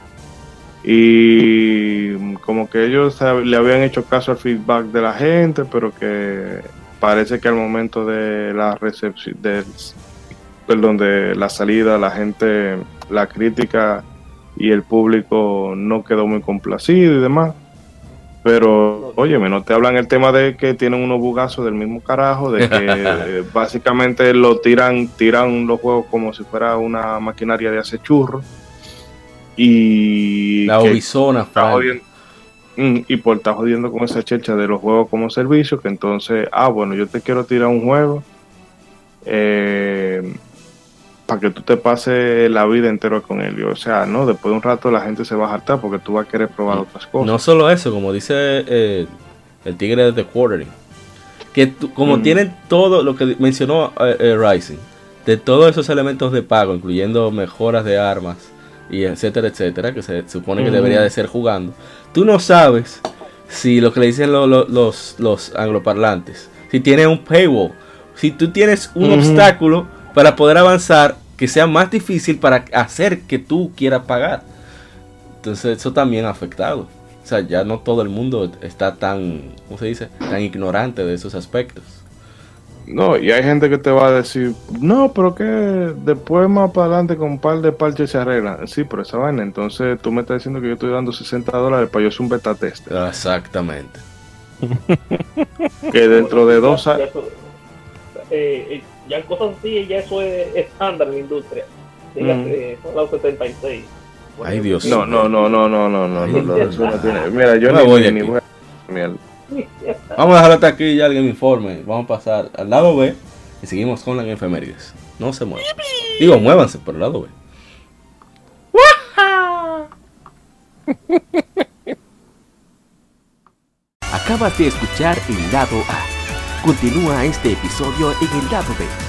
Y como que ellos le habían hecho caso al feedback de la gente, pero que parece que al momento de la recepción, del, perdón, de la salida, la gente, la crítica y el público no quedó muy complacido y demás. Pero, óyeme, no te hablan el tema de que tienen unos bugazos del mismo carajo, de que básicamente lo tiran, tiran los juegos como si fuera una maquinaria de hacer churros. Y La Obisona, está Frank. jodiendo- Mm, y por estar jodiendo con esa checha de los juegos como servicio, que entonces, ah, bueno, yo te quiero tirar un juego eh, para que tú te pases la vida entera con él. O sea, no, después de un rato la gente se va a hartar porque tú vas a querer probar otras cosas. No solo eso, como dice eh, el tigre de The Quartering, que tú- como Mm. tienen todo lo que mencionó eh, eh, Rising, de todos esos elementos de pago, incluyendo mejoras de armas y etcétera, etcétera, que se supone que debería de ser jugando, tú no sabes si lo que le dicen lo- lo- los, los angloparlantes, si tiene un paywall, si tú tienes un obstáculo para poder avanzar que sea más difícil para hacer que tú quieras pagar. Entonces eso también ha afectado. O sea, ya no todo el mundo está tan, ¿cómo se dice? Tan ignorante de esos aspectos. No, y hay gente que te va a decir, no, pero que después más para adelante con un par de parches se arreglan. Sí, pero esa vaina, entonces tú me estás diciendo que yo estoy dando 60 dólares para yo hacer un beta test. Exactamente. Que dentro de dos Ya años... eh, eh, ya cosas así, ya eso es estándar en la industria. Dígase, Fallout 76. Ay, Dios. No, no, no, no, no, no, no, no, no, eso no tiene- Mira, yo Me ni, voy de ni aquí. voy a- mierda. Vamos a dejarlo hasta aquí y alguien me informe. Vamos a pasar al lado B y seguimos con las efemérides. No se muevan. Digo, muévanse por el lado B. Acabas de escuchar el lado A. Continúa este episodio en el lado B